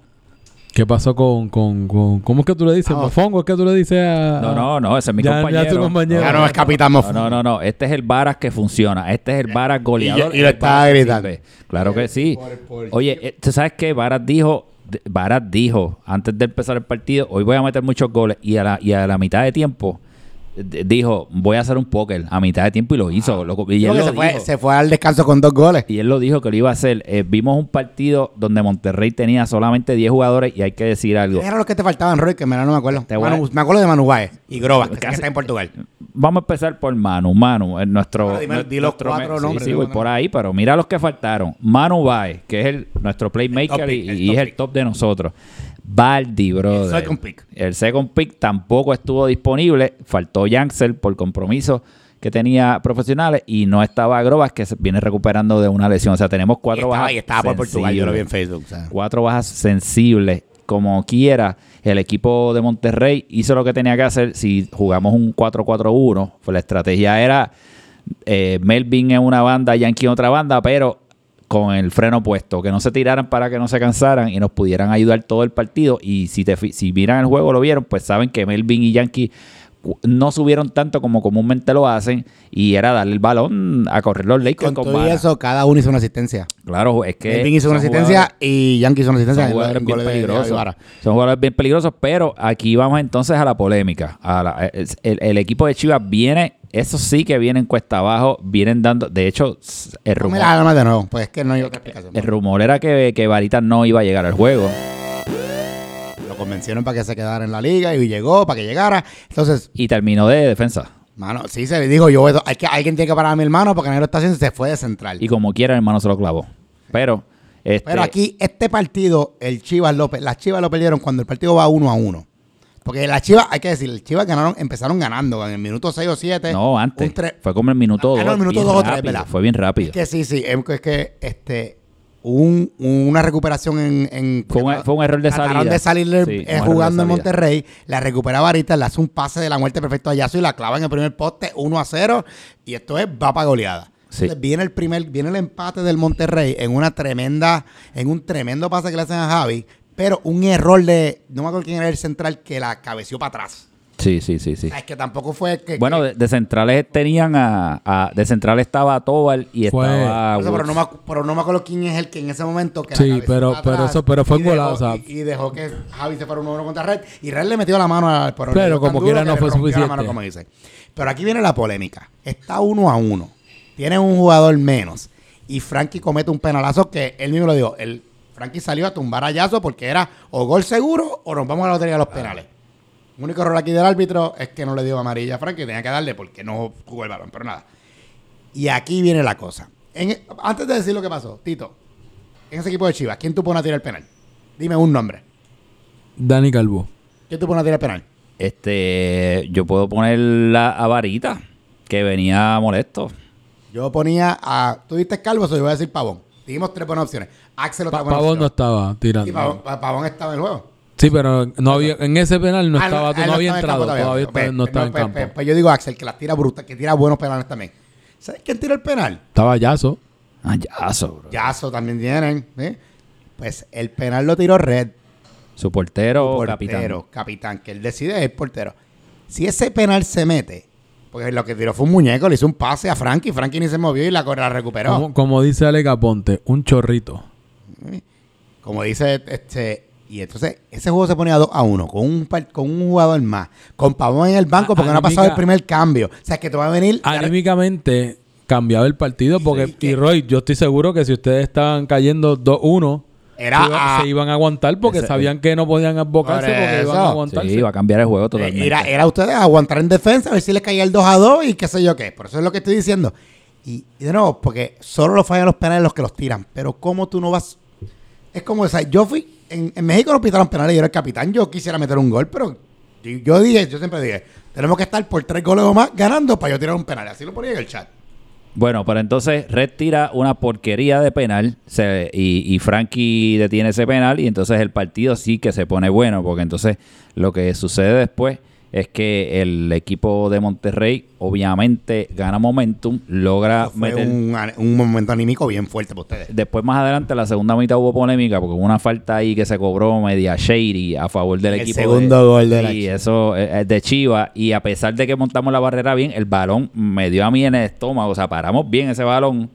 ¿Qué pasó con, con, con- ¿Cómo es que tú le dices? Ah. ¿Mofongo? ¿Es que tú le dices a...? No, no, no, ese es mi Ya- ya compañero. tu compañero. Ya no es capitán Mofongo. no, no, no. Este es el Varas que funciona. Este es el Varas goleador. Y- y lo que gritando. Claro que sí. Oye, eh, ¿tú sabes qué? Varas dijo, Varas dijo, antes de empezar el partido, hoy voy a meter muchos goles. Y a la, y a la mitad de tiempo, dijo, voy a hacer un póker a mitad de tiempo y lo hizo. y, él Creo que lo se, fue, se fue al descanso con dos goles. y él lo dijo que lo iba a hacer. Eh, vimos un partido donde Monterrey tenía solamente 10 jugadores y hay que decir algo. ¿Quién era los que te faltaban, Roy? Que me, no me acuerdo. Te voy a- Manu- me acuerdo de Manu Báez y Groba, que, Casi- está en Portugal. Vamos a empezar por Manu. Manu, en nuestro. Bueno, dime- di los nuestro cuatro me- nombres, Sí, sí, dime voy por ahí, pero mira los que faltaron. Manu Baez, que es el, nuestro playmaker top y, el y es el top de nosotros. Baldi, brother. El second pick. El second pick tampoco estuvo disponible. Faltó Yancel por compromiso que tenía profesionales y no estaba Grobas que se viene recuperando de una lesión. O sea, tenemos Y cuatro estaba, bajas. y estaba por Portugal, yo lo vi en. Facebook. o sea. Cuatro bajas sensibles. Como quiera, el equipo de Monterrey hizo lo que tenía que hacer. Si jugamos un 4-4-1, pues la estrategia era eh, Melvin en una banda, Yankee en otra banda, pero con el freno puesto, que no se tiraran para que no se cansaran y nos pudieran ayudar todo el partido. Y si te si miran el juego, lo vieron, pues saben que Melvin y Yankee no subieron tanto como comúnmente lo hacen y era darle el balón a correr los Lakers Con con todo eso, cada uno hizo una asistencia. Claro, es que Melvin hizo una asistencia y Yankee hizo una asistencia. son jugadores bien peligrosos. Ibarra. Son jugadores bien peligrosos, pero aquí vamos entonces a la polémica. A la- el, el- el equipo de Chivas viene, eso sí que vienen cuesta abajo, vienen dando, de hecho, el rumor, de nuevo, pues es que no hay otra explicación. el rumor era que, que Varita no iba a llegar al juego. Lo convencieron para que se quedara en la liga y llegó para que llegara. Entonces, Y terminó de defensa. mano, sí se le dijo, yo, hay que, alguien tiene que parar a mi hermano porque lo está haciendo y se fue de central. Y como quiera, el hermano se lo clavó. Pero, este, Pero aquí, este partido, el Chivas López, las Chivas lo perdieron cuando el partido va uno a uno. Porque las Chivas, hay que decir, las Chivas ganaron, empezaron ganando en el minuto 6 o 7. no, antes. Fue como el minuto Ah, 2. no, el minuto dos o tres, ¿verdad? Fue bien rápido. Es que sí, sí, es que, es que este, un, una recuperación en... en Fue un- fue un error de salida. de salir Sí, eh, de jugando en. Monterrey, la recupera Varita, le hace un pase de la muerte perfecto a Yaso y la clava en el primer poste 1 a 0 y esto es va para goleada. Sí. Entonces viene el primer, viene el empate del Monterrey en una tremenda, en un tremendo pase que le hacen a Javi, pero un error de, no me acuerdo quién era el central que la cabeció para atrás. Sí, sí, sí, sí. O sea, es que tampoco fue que... Bueno, que- de, de centrales tenían a, a- De centrales estaba Tobal y Fue- estaba. Eso, pero, no me, pero no me acuerdo quién es el que en ese momento que la Sí, cabeció pero- para pero atrás eso- pero fue un golazo, o sea. y, y dejó que Javi se fuera uno a uno contra Red y Red le metió la mano al pero Pero como quiera no fue la suficiente. mano, como dice. Pero aquí viene la polémica. Está uno a uno. Tiene un jugador menos. Y Frankie comete un penalazo que él mismo lo dijo. El, Frankie salió a tumbar a Yazo porque era o gol seguro o nos vamos a la lotería de los penales. El único error aquí del árbitro es que no le dio amarilla a Frankie. Tenía que darle porque no jugó el balón. Pero nada. Y aquí viene la cosa. En- antes de decir lo que pasó, Tito, en ese equipo de Chivas, ¿quién tú pones a tirar el penal? Dime un nombre. Dani Calvo. ¿Quién tú pones a tirar el penal? Este. Yo puedo poner la, a Varita, que venía molesto. Yo ponía a. ¿Tú viste Calvo? Eso yo voy a decir Pavón. Dijimos tres buenas opciones. Axel otra Pa- buena Pavón no estaba tirando. Y Pavón, Pa- Pavón estaba en el juego. Sí, pero no había, en ese penal no Ah, estaba, ah, no había entrado, todavía Pues, no estaba en pues, campo. pues, pues yo digo Axel, que las tira brutas, que tira buenos penales también. ¿Sabes quién tira el penal? Estaba Yazo. Ah, yazo, bro. Yazo también tienen. ¿sí? Pues el penal lo tiró Red. Su portero, portero, capitán. capitán, que él decide es el portero. Si ese penal se mete, porque lo que tiró fue un muñeco, le hizo un pase a Frankie, Frankie ni se movió y la, la recuperó. Como, como dice Ale Caponte, un chorrito. Como dice este. Y entonces ese juego se ponía 2 a 1 con un, con un jugador más. Con Pavón en el banco A- porque no ha pasado el primer cambio. O sea, que te va a venir. Anímicamente cambiaba el partido porque, que- y Roy, yo estoy seguro que si ustedes estaban cayendo 2-1, Era se, iba- a- se iban a aguantar porque Ese- sabían que no podían abocarse Por porque iban a aguantarse. Sí, va a cambiar el juego totalmente. Era, era ustedes aguantar en defensa, a ver si les caía el 2 a 2 y qué sé yo qué. Por eso es lo que estoy diciendo. Y, y de nuevo, porque solo lo fallan los penales los que los tiran. Pero ¿cómo tú no vas? Es como, o sea, yo fui. En, en México nos pitaron penales y yo era el capitán. Yo quisiera meter un gol, pero yo, yo dije, yo siempre dije, tenemos que estar por tres goles o más ganando para yo tirar un penal. Así lo ponía en el chat. Bueno, pero entonces Red tira una porquería de penal se- y, y Frankie detiene ese penal y entonces el partido sí que se pone bueno porque entonces lo que sucede después es que el equipo de Monterrey obviamente gana momentum, logra Fue meter... un, un momento anímico bien fuerte para ustedes. Después más adelante, la segunda mitad hubo polémica porque hubo una falta ahí que se cobró media shady a favor del El equipo. segundo gol de la Y Chivas. eso es de Chiva. Y a pesar de que montamos la barrera bien, el balón me dio a mí en el estómago. O sea, paramos bien ese balón.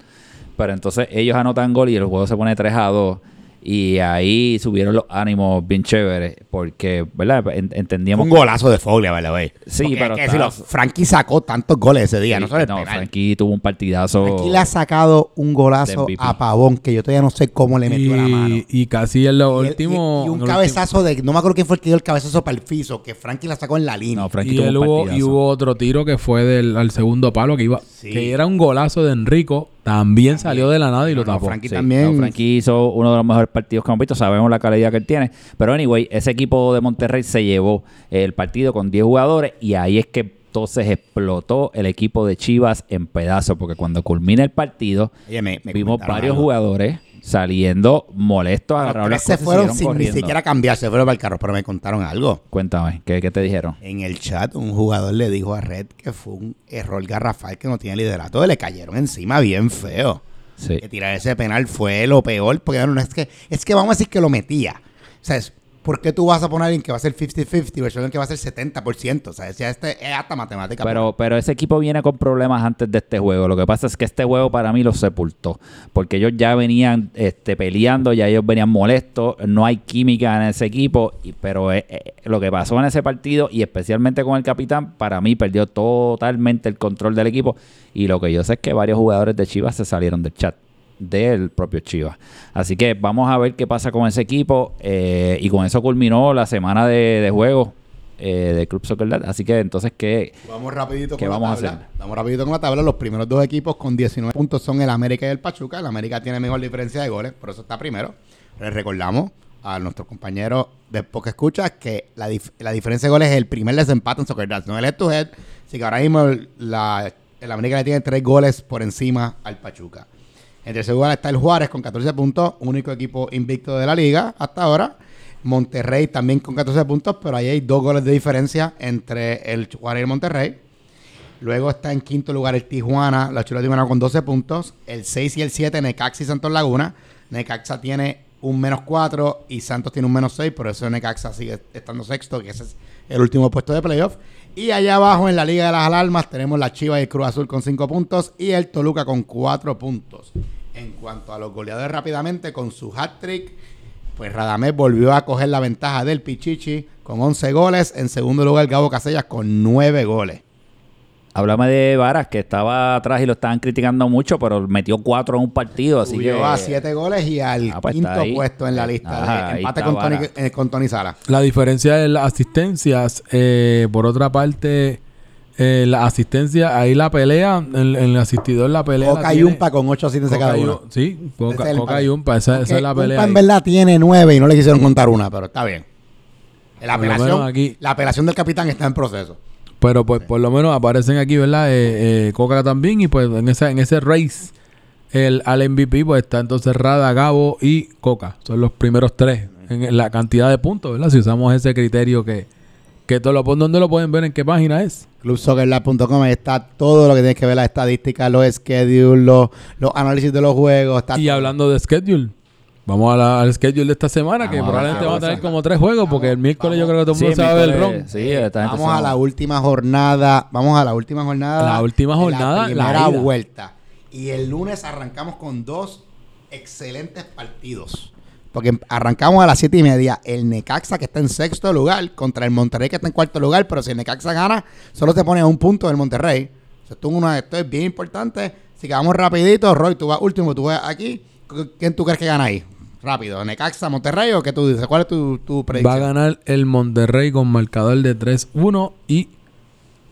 Pero entonces ellos anotan gol y el juego se pone 3 a 2. Y ahí subieron los ánimos bien chéveres porque, ¿verdad? En- entendíamos un golazo de Foglia, ¿verdad, güey? Sí, Porque pero hay que decirlo, está- Frankie sacó tantos goles ese día, no el no. Frankie tuvo un partidazo. Frankie le ha sacado un golazo a Pavón que yo todavía no sé cómo le metió la mano. Y, y casi en lo Y el- último. y, y un cabezazo de. No me acuerdo quién fue el que dio el cabezazo para el piso, que Frankie la sacó en la línea. No, Frankie. Y, tuvo él un hubo, y hubo otro tiro que fue del al segundo palo que iba Sí. que era un golazo de Enrico también salió de la nada y lo tapó. Frankie Sí, también. no, Frankie hizo uno de los mejores partidos que hemos visto. Sabemos la calidad que él tiene. Pero, anyway, ese equipo de Monterrey se llevó el partido con 10 jugadores y ahí es que entonces explotó el equipo de Chivas en pedazos. Porque cuando culmina el partido, Oye, me- me vimos varios algo. jugadores saliendo molestos, agarraron las se cosas y fueron sin ni siquiera cambiar, se fueron para el carro, pero me contaron algo. Cuéntame, ¿qué, qué te dijeron? En el chat, un jugador le dijo a Red que fue un error garrafal que no tiene liderato. Le cayeron encima bien feo. Sí. Que tirar ese penal fue lo peor. Porque no, es que, es que vamos a decir que lo metía. O sea, es- ¿por qué tú vas a poner a alguien que va a ser 50-50 versus alguien que va a ser 70%? O sea, ya este es hasta matemática. Pero, pero ese equipo viene con problemas antes de este juego. Lo que pasa es que este juego para mí los sepultó. Porque ellos ya venían este, peleando, ya ellos venían molestos. No hay química en ese equipo. y- pero eh, eh, lo que pasó en ese partido, y especialmente con el capitán, para mí perdió totalmente el control del equipo. Y lo que yo sé es que varios jugadores de Chivas se salieron del chat del propio Chivas. Así que vamos a ver qué pasa con ese equipo. eh, y con eso culminó la semana de, de juego eh, de Club Soccer Dad. Así que entonces, ¿qué, Vamos rapidito ¿Qué con vamos a la tabla. hacer? Vamos rapidito con la tabla. Los primeros dos equipos con 19 puntos son el América y el Pachuca. El América tiene mejor diferencia de goles, por eso está primero. Les recordamos a nuestros compañeros de Poca Escucha que la, dif- la diferencia de goles es el primer desempate en Soccer no el head to head. Así que ahora mismo el, la- el América le tiene tres goles por encima al Pachuca. En tercer lugar está el Juárez con 14 puntos, único equipo invicto de la liga hasta ahora. Monterrey también con 14 puntos, pero ahí hay dos goles de diferencia entre el Juárez y el Monterrey. Luego está en quinto lugar el Tijuana, la Chula Tijuana con 12 puntos. El 6 y el 7, Necaxa y Santos Laguna. Necaxa tiene un menos 4 y Santos tiene un menos 6, por eso Necaxa sigue estando sexto, que ese es el último puesto de playoff. Y allá abajo en la Liga de las Alarmas tenemos la Chivas y el Cruz Azul con 5 puntos y el Toluca con 4 puntos. En cuanto a los goleadores rápidamente, con su hat-trick, pues Radamés volvió a coger la ventaja del Pichichi con 11 goles. En segundo lugar, Gabo Casellas con 9 goles. Háblame de Varas, que estaba atrás y lo estaban criticando mucho, pero metió cuatro en un partido, así que... A 7 goles y al Ah, pues quinto puesto en la lista Ajá, de empate con Tony, eh, con Tony Sala. La diferencia de las asistencias, eh, por otra parte, eh, la asistencia, ahí la pelea, en, en el asistidor la pelea. la Coca y tiene- Umpa con 8 asistencias Coca cada y uno. Un- Sí, Coca, es el y Umpa, esa, esa es la pelea. Umpa en verdad tiene 9 y no le quisieron contar una, pero está bien. La apelación, aquí- la apelación del capitán está en proceso. Pero pues por lo menos aparecen aquí, ¿verdad? Eh, eh, Coca también y pues en ese, en ese race el, al MVP pues está entonces Rada, Gabo y Coca. Son los primeros tres en la cantidad de puntos, ¿verdad? Si usamos ese criterio que, que todo lo, ¿dónde lo pueden ver? ¿En qué página es? Clubsoccerlab.com ahí está todo lo que tienes que ver, las estadísticas, los schedules, los, los análisis de los juegos. Está Y hablando de schedule, vamos a la- al schedule de esta semana, que Vamos probablemente vamos a tener como tres juegos, porque el miércoles yo creo que todo el Sí, mundo se va a ver el ron. Sí, esta gente Vamos a se- la última jornada. Vamos a la última jornada. La última jornada, La primera vuelta. Y el lunes arrancamos con dos excelentes partidos. Porque arrancamos a las siete y media. El Necaxa, que está en sexto lugar, contra el Monterrey, que está en cuarto lugar. Pero si el Necaxa gana, solo se pone a un punto del Monterrey. O sea, esto, es una- esto es bien importante. Así que vamos rapidito. Roy, tú vas último, tú vas aquí. ¿Quién tú crees que gana ahí? Rápido. ¿Necaxa, Monterrey o qué tú dices? ¿Cuál es tu, tu Va a predicción? ganar el Monterrey con marcador de 3-1 y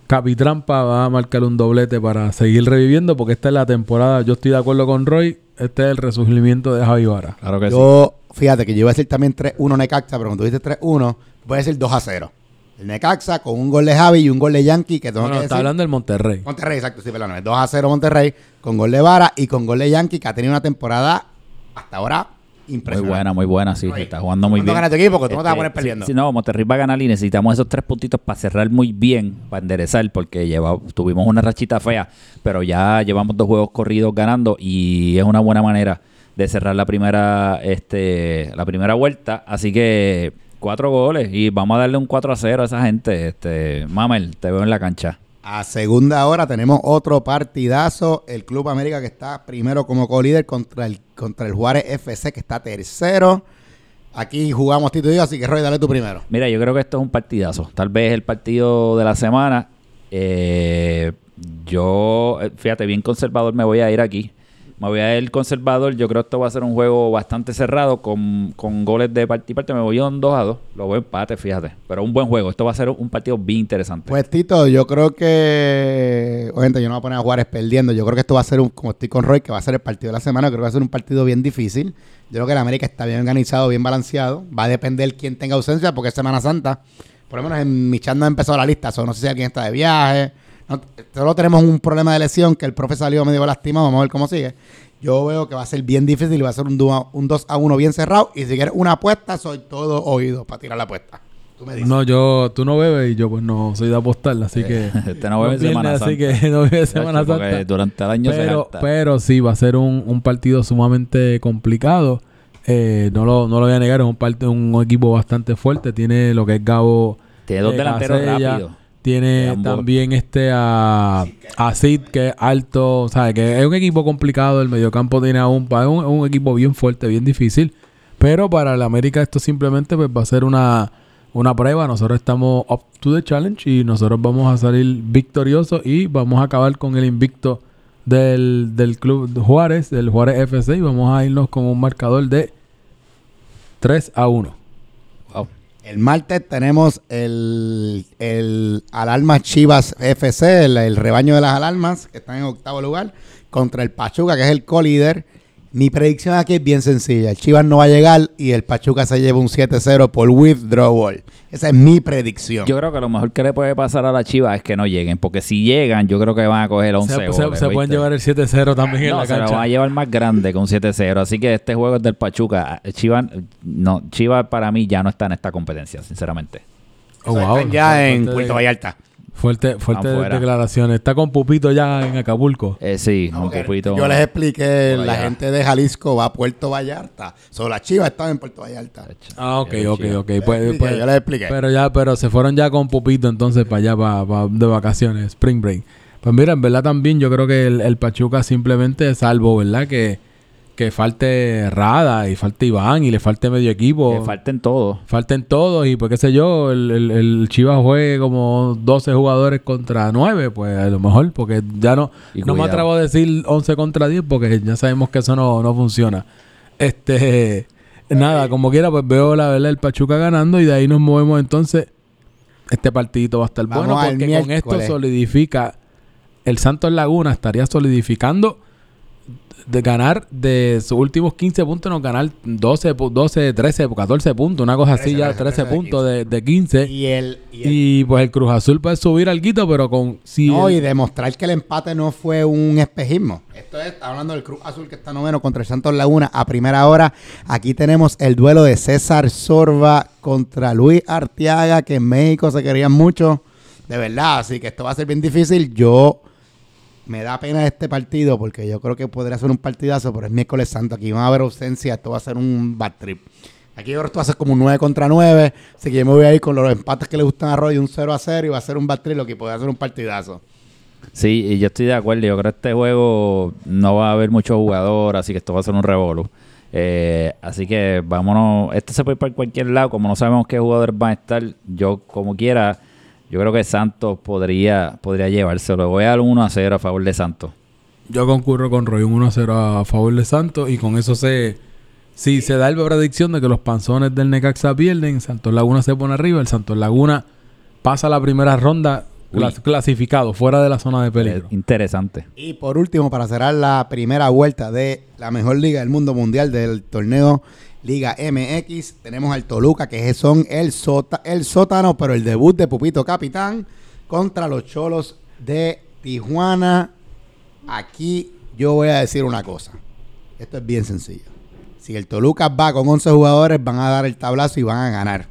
Capitrampa va a marcar un doblete para seguir reviviendo porque esta es la temporada. Yo estoy de acuerdo con Roy. Este es el resurgimiento de Javi Vara. Claro que sí. Yo, fíjate que yo iba a decir también 3-1 Necaxa, pero cuando dices 3-1, voy a decir 2-0. El Necaxa con un gol de Javi y un gol de Yankee que tengo No, no, que está decir. hablando del Monterrey. Monterrey, exacto, sí, perdón. 2-0 Monterrey con gol de Vara y con gol de Yankee que ha tenido una temporada hasta ahora Muy buena, muy buena, sí. Está jugando muy ¿cuándo bien. gana tu equipo? Porque tú no te vas a Este, poner perdiendo. sí, no, Monterrey va a ganar y necesitamos esos tres puntitos para cerrar muy bien, para enderezar, porque lleva, tuvimos una rachita fea, pero ya llevamos dos juegos corridos ganando y es una buena manera de cerrar la primera, este, la primera vuelta. Así que cuatro goles y vamos a darle un 4 a 0 a esa gente. Este, Mamel, te veo en la cancha. A segunda hora tenemos otro partidazo. El Club América que está primero como co-líder contra el, contra el Juárez FC que está tercero. Aquí jugamos Tito y yo, así que Roy, dale tú primero. Mira, yo creo que esto es un partidazo. Tal vez el partido de la semana. Eh, yo, eh, fíjate, bien conservador me voy a ir aquí. Me voy a ir conservador. Yo creo que esto va a ser un juego bastante cerrado con, con goles de parte y parte. Me voy a un 2 a 2. Lo voy a empate, fíjate. Pero un buen juego. Esto va a ser un partido bien interesante. Pues Tito, yo creo que, obviamente yo no voy a poner a Juárez perdiendo, yo creo que esto va a ser, un, como estoy con Roy, que va a ser el partido de la semana, creo que va a ser un partido bien difícil. Yo creo que el América está bien organizado, bien balanceado, va a depender quién tenga ausencia, porque es Semana Santa, por lo menos en mi chat no ha empezado la lista, so, no sé si alguien está de viaje, no- solo tenemos un problema de lesión, que el profe salió medio lastimado, vamos a ver cómo sigue. Yo veo que va a ser bien difícil y va a ser un, du- un 2 a 1 bien cerrado, y si quieres una apuesta, soy todo oído para tirar la apuesta. Tú me dices. No, yo, tú no bebes y yo pues no soy de apostar, así que... Este no bebe Semana Así Santa. que no bebe Semana Santa. durante el año se Pero, gasta. pero sí, va a ser un, un partido sumamente complicado. Eh, no, lo, no lo voy a negar, es un, parte, un equipo bastante fuerte. Tiene lo que es Gabo. Tiene dos eh, delanteros rápidos. Tiene también este a, a Sid, que es alto. O sea, que es un equipo complicado. El mediocampo tiene a un, es un, un equipo bien fuerte, bien difícil. Pero para el América esto simplemente pues, va a ser una, una prueba. Nosotros estamos up to the challenge y nosotros vamos a salir victoriosos y vamos a acabar con el invicto del, del club Juárez, del Juárez FC y vamos a irnos con un marcador de 3 a 1. El martes tenemos el, el Alarma Chivas FC, el, el rebaño de las alarmas, que están en octavo lugar, contra el Pachuca, que es el co-líder. Mi predicción aquí es bien sencilla. El Chivas no va a llegar y el Pachuca se lleva un 7-0 por withdrawal. Esa es mi predicción. Yo creo que lo mejor que le puede pasar a la Chivas es que no lleguen. Porque si llegan, yo creo que van a coger 11 Se, se- goles, se pueden llevar el 7-0 también en No, la se lo cancha. van a llevar más grande con 7-0. Así que este juego es del Pachuca. Chivas, no, Chivas para mí ya no está en esta competencia, sinceramente. Oh, wow. Están ya en Puerto Vallarta. Fuerte, fuerte declaraciones. Está con Pupito ya en Acapulco. Eh, sí, Porque poquito. Yo les expliqué, la allá. gente de Jalisco va a Puerto Vallarta. Solo las Chivas están en Puerto Vallarta. Ah, ok, ok, ok. Les Pues, expliqué, pues- yo les expliqué. pero ya, pero se fueron ya con Pupito entonces para allá, para, para- de vacaciones, Spring Break. Pues mira, en verdad también yo creo que el, el Pachuca simplemente, salvo, ¿verdad? Que, que falte Rada y falte Iván y le falte medio equipo. Que falten todos. Falten todos y pues qué sé yo, el, el, el Chivas juegue como 12 jugadores contra 9, pues a lo mejor, porque ya no, Y no me atrevo a decir 11 contra 10 porque ya sabemos que eso no, no funciona. Este, nada, como quiera, pues veo la verdad el Pachuca ganando y de ahí nos movemos entonces. Este partidito va a estar Vamos bueno porque con esto solidifica el Santos Laguna estaría solidificando de ganar de sus últimos 15 puntos, no ganar 12, pu- 12 13, 14 puntos, una cosa así 13, ya, 13, 13 de puntos de, de 15. Y el, y el- Y pues el Cruz Azul puede subir algo, pero con si no, el- y demostrar que el empate no fue un espejismo. Esto es, está hablando del Cruz Azul que está noveno contra el Santos Laguna a primera hora. Aquí tenemos el duelo de César Sorba contra Luis Arteaga, que en México se querían mucho. De verdad, así que esto va a ser bien difícil. Yo me da pena este partido porque yo creo que podría ser un partidazo, pero es miércoles santo. Aquí van a haber ausencia, esto va a ser un bad trip. Aquí esto va a ser como un 9 contra 9. Así que yo me voy a ir con los empates que le gustan a Roy, un 0 a 0 y va a ser un bad trip, lo que puede ser un partidazo. Sí, y yo estoy de acuerdo. Yo creo que este juego no va a haber muchos jugadores, así que esto va a ser un revolu. Eh, así que vámonos. Esto se puede ir para cualquier lado. Como no sabemos qué jugadores van a estar, yo como quiera, yo creo que Santos podría, podría llevárselo. Voy a dar un 1 a 0 a favor de Santos. yo concurro con Roy un 1-0 a favor de Santos y con eso se si se da la predicción de que los panzones del Necaxa pierden, Santos Laguna se pone arriba, el Santos Laguna pasa la primera ronda. Clas- clasificado fuera de la zona de peligro. Eh, interesante. Y por último, para cerrar la primera vuelta de la mejor liga del mundo mundial del torneo Liga MX, tenemos al Toluca, que son el, sota- el sótano, pero el debut de Pupito Capitán contra los Cholos de Tijuana. Aquí yo voy a decir una cosa. Esto es bien sencillo. Si el Toluca va con 11 jugadores, van a dar el tablazo y van a ganar.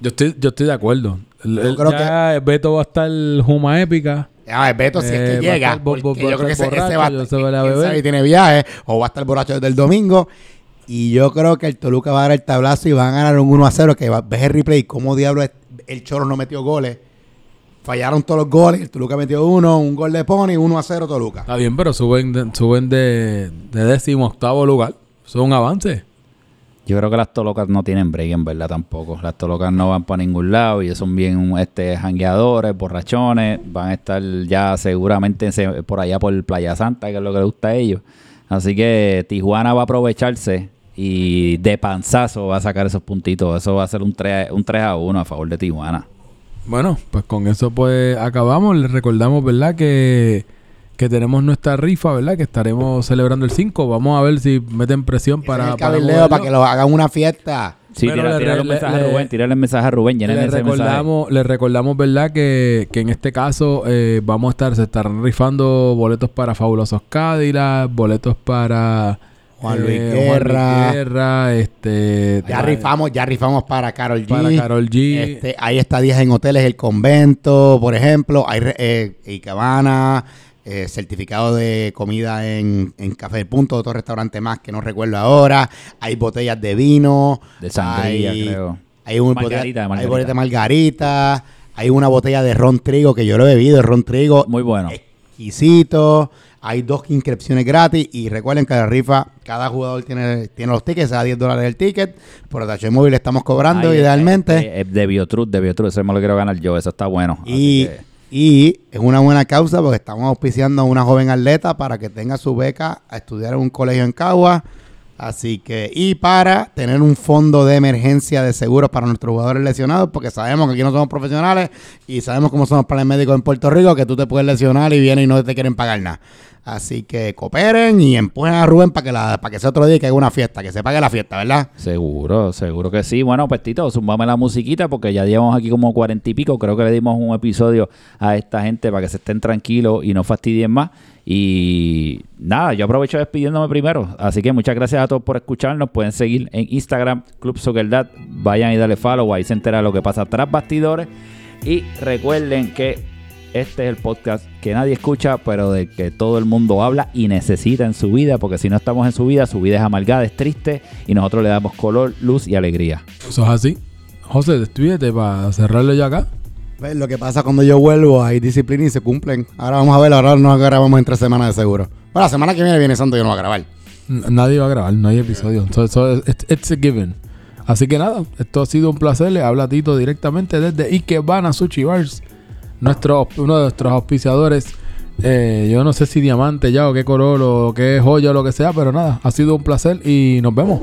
Yo estoy yo estoy de acuerdo. El- Yo creo ya Beto va a estar Juma épica. A ver, Beto, si es Eh, que va a llega, estar bo- bo- va yo creo que ese, estar ese va borracho, va a sabe si tiene viaje, o va a estar borracho desde el domingo. Y yo creo que el Toluca va a dar el tablazo y van a ganar un 1 a 0. Que va, ves el replay, cómo diablo es- el Choro no metió goles. Fallaron todos los goles, el Toluca metió uno, un gol de Pony, 1 a 0 Toluca. Está bien, pero suben de, suben de, de décimo octavo lugar. Eso es un avance. Yo creo que las tolocas no tienen break, en verdad, tampoco. Las tolocas no van para ningún lado y son bien este, jangueadores, borrachones. Van a estar ya seguramente en se- por allá por Playa Santa, que es lo que les gusta a ellos. Así que Tijuana va a aprovecharse y de panzazo va a sacar esos puntitos. Eso va a ser un 3, un 3 a 1 a favor de Tijuana. Bueno, pues con eso pues acabamos. Les recordamos, ¿verdad? Que, que tenemos nuestra rifa, ¿verdad? Que estaremos celebrando el 5. Vamos a ver si meten presión Para, para... el cabildeo, para que lo hagan una fiesta. Sí, tira, le- le- mensaje le- a Rubén, tírale un mensaje a Rubén, Les ese mensaje. recordamos, les recordamos, ¿verdad? Que, que en este caso eh, vamos a estar, se estarán rifando boletos para Fabulosos Cadillac, boletos para Juan Luis Juan Guerra. Guerra, este, Ya rifamos, ya rifamos para Carol G. para Carol G. Este, hay estadías en hoteles El Convento, por ejemplo. Hay re- eh, y Cabana, eh, certificado de comida en, en Café del Punto, otro restaurante más que no recuerdo ahora. Hay botellas de vino. De sangría, hay, creo. Hay, un Margarita, botella, de hay margarita. botella de margarita. Hay una botella de ron trigo que yo lo he bebido, el ron trigo. Muy bueno. exquisito. Hay dos inscripciones gratis y recuerden que la rifa, cada jugador tiene, tiene los tickets, a 10 dólares el ticket. Por Atache Móvil estamos cobrando idealmente. eh, eh, de Biotrut, de Biotrut, ese me lo quiero ganar yo, eso está bueno. y, Así que- y es una buena causa porque estamos auspiciando a una joven atleta para que tenga su beca a estudiar en un colegio en Cagua. Así que, y para tener un fondo de emergencia de seguros para nuestros jugadores lesionados, porque sabemos que aquí no somos profesionales y sabemos cómo son los planes médicos en Puerto Rico, que tú te puedes lesionar y vienen y no te quieren pagar nada. Así que cooperen y empujen a Rubén para que, la, para que sea otro día que haga una fiesta, que se pague la fiesta, ¿verdad? Seguro, seguro que sí. Bueno, pues Tito, zumbame la musiquita porque ya llevamos aquí como cuarenta y pico. Creo que le dimos un episodio a esta gente para que se estén tranquilos y no fastidien más. Y nada, yo aprovecho despidiéndome primero. Así que muchas gracias a todos por escucharnos. Pueden seguir en Instagram, Club Soccer Dad. Vayan y dale follow, ahí se entera lo que pasa tras bastidores. Y recuerden que este es el podcast que nadie escucha, pero de que todo el mundo habla y necesita en su vida, porque si no estamos en su vida, su vida es amargada, es triste y nosotros le damos color, luz y alegría. Eso es así. José, despídete para cerrarlo ya acá. Pues, lo que pasa cuando yo vuelvo, hay disciplina y se cumplen. Ahora vamos a ver, ahora nos grabamos en tres semanas de seguro. Bueno, la semana que viene viene Santo yo no voy a grabar. N- Nadie va a grabar, no hay episodio. So- so it's, it's a given. Así que nada, esto ha sido un placer. Le habla Tito directamente desde Ikebana Sushi Bars, nuestro, uno de nuestros auspiciadores. Eh, yo no sé si diamante ya o qué color o qué joya o lo que sea, pero nada, ha sido un placer y nos vemos.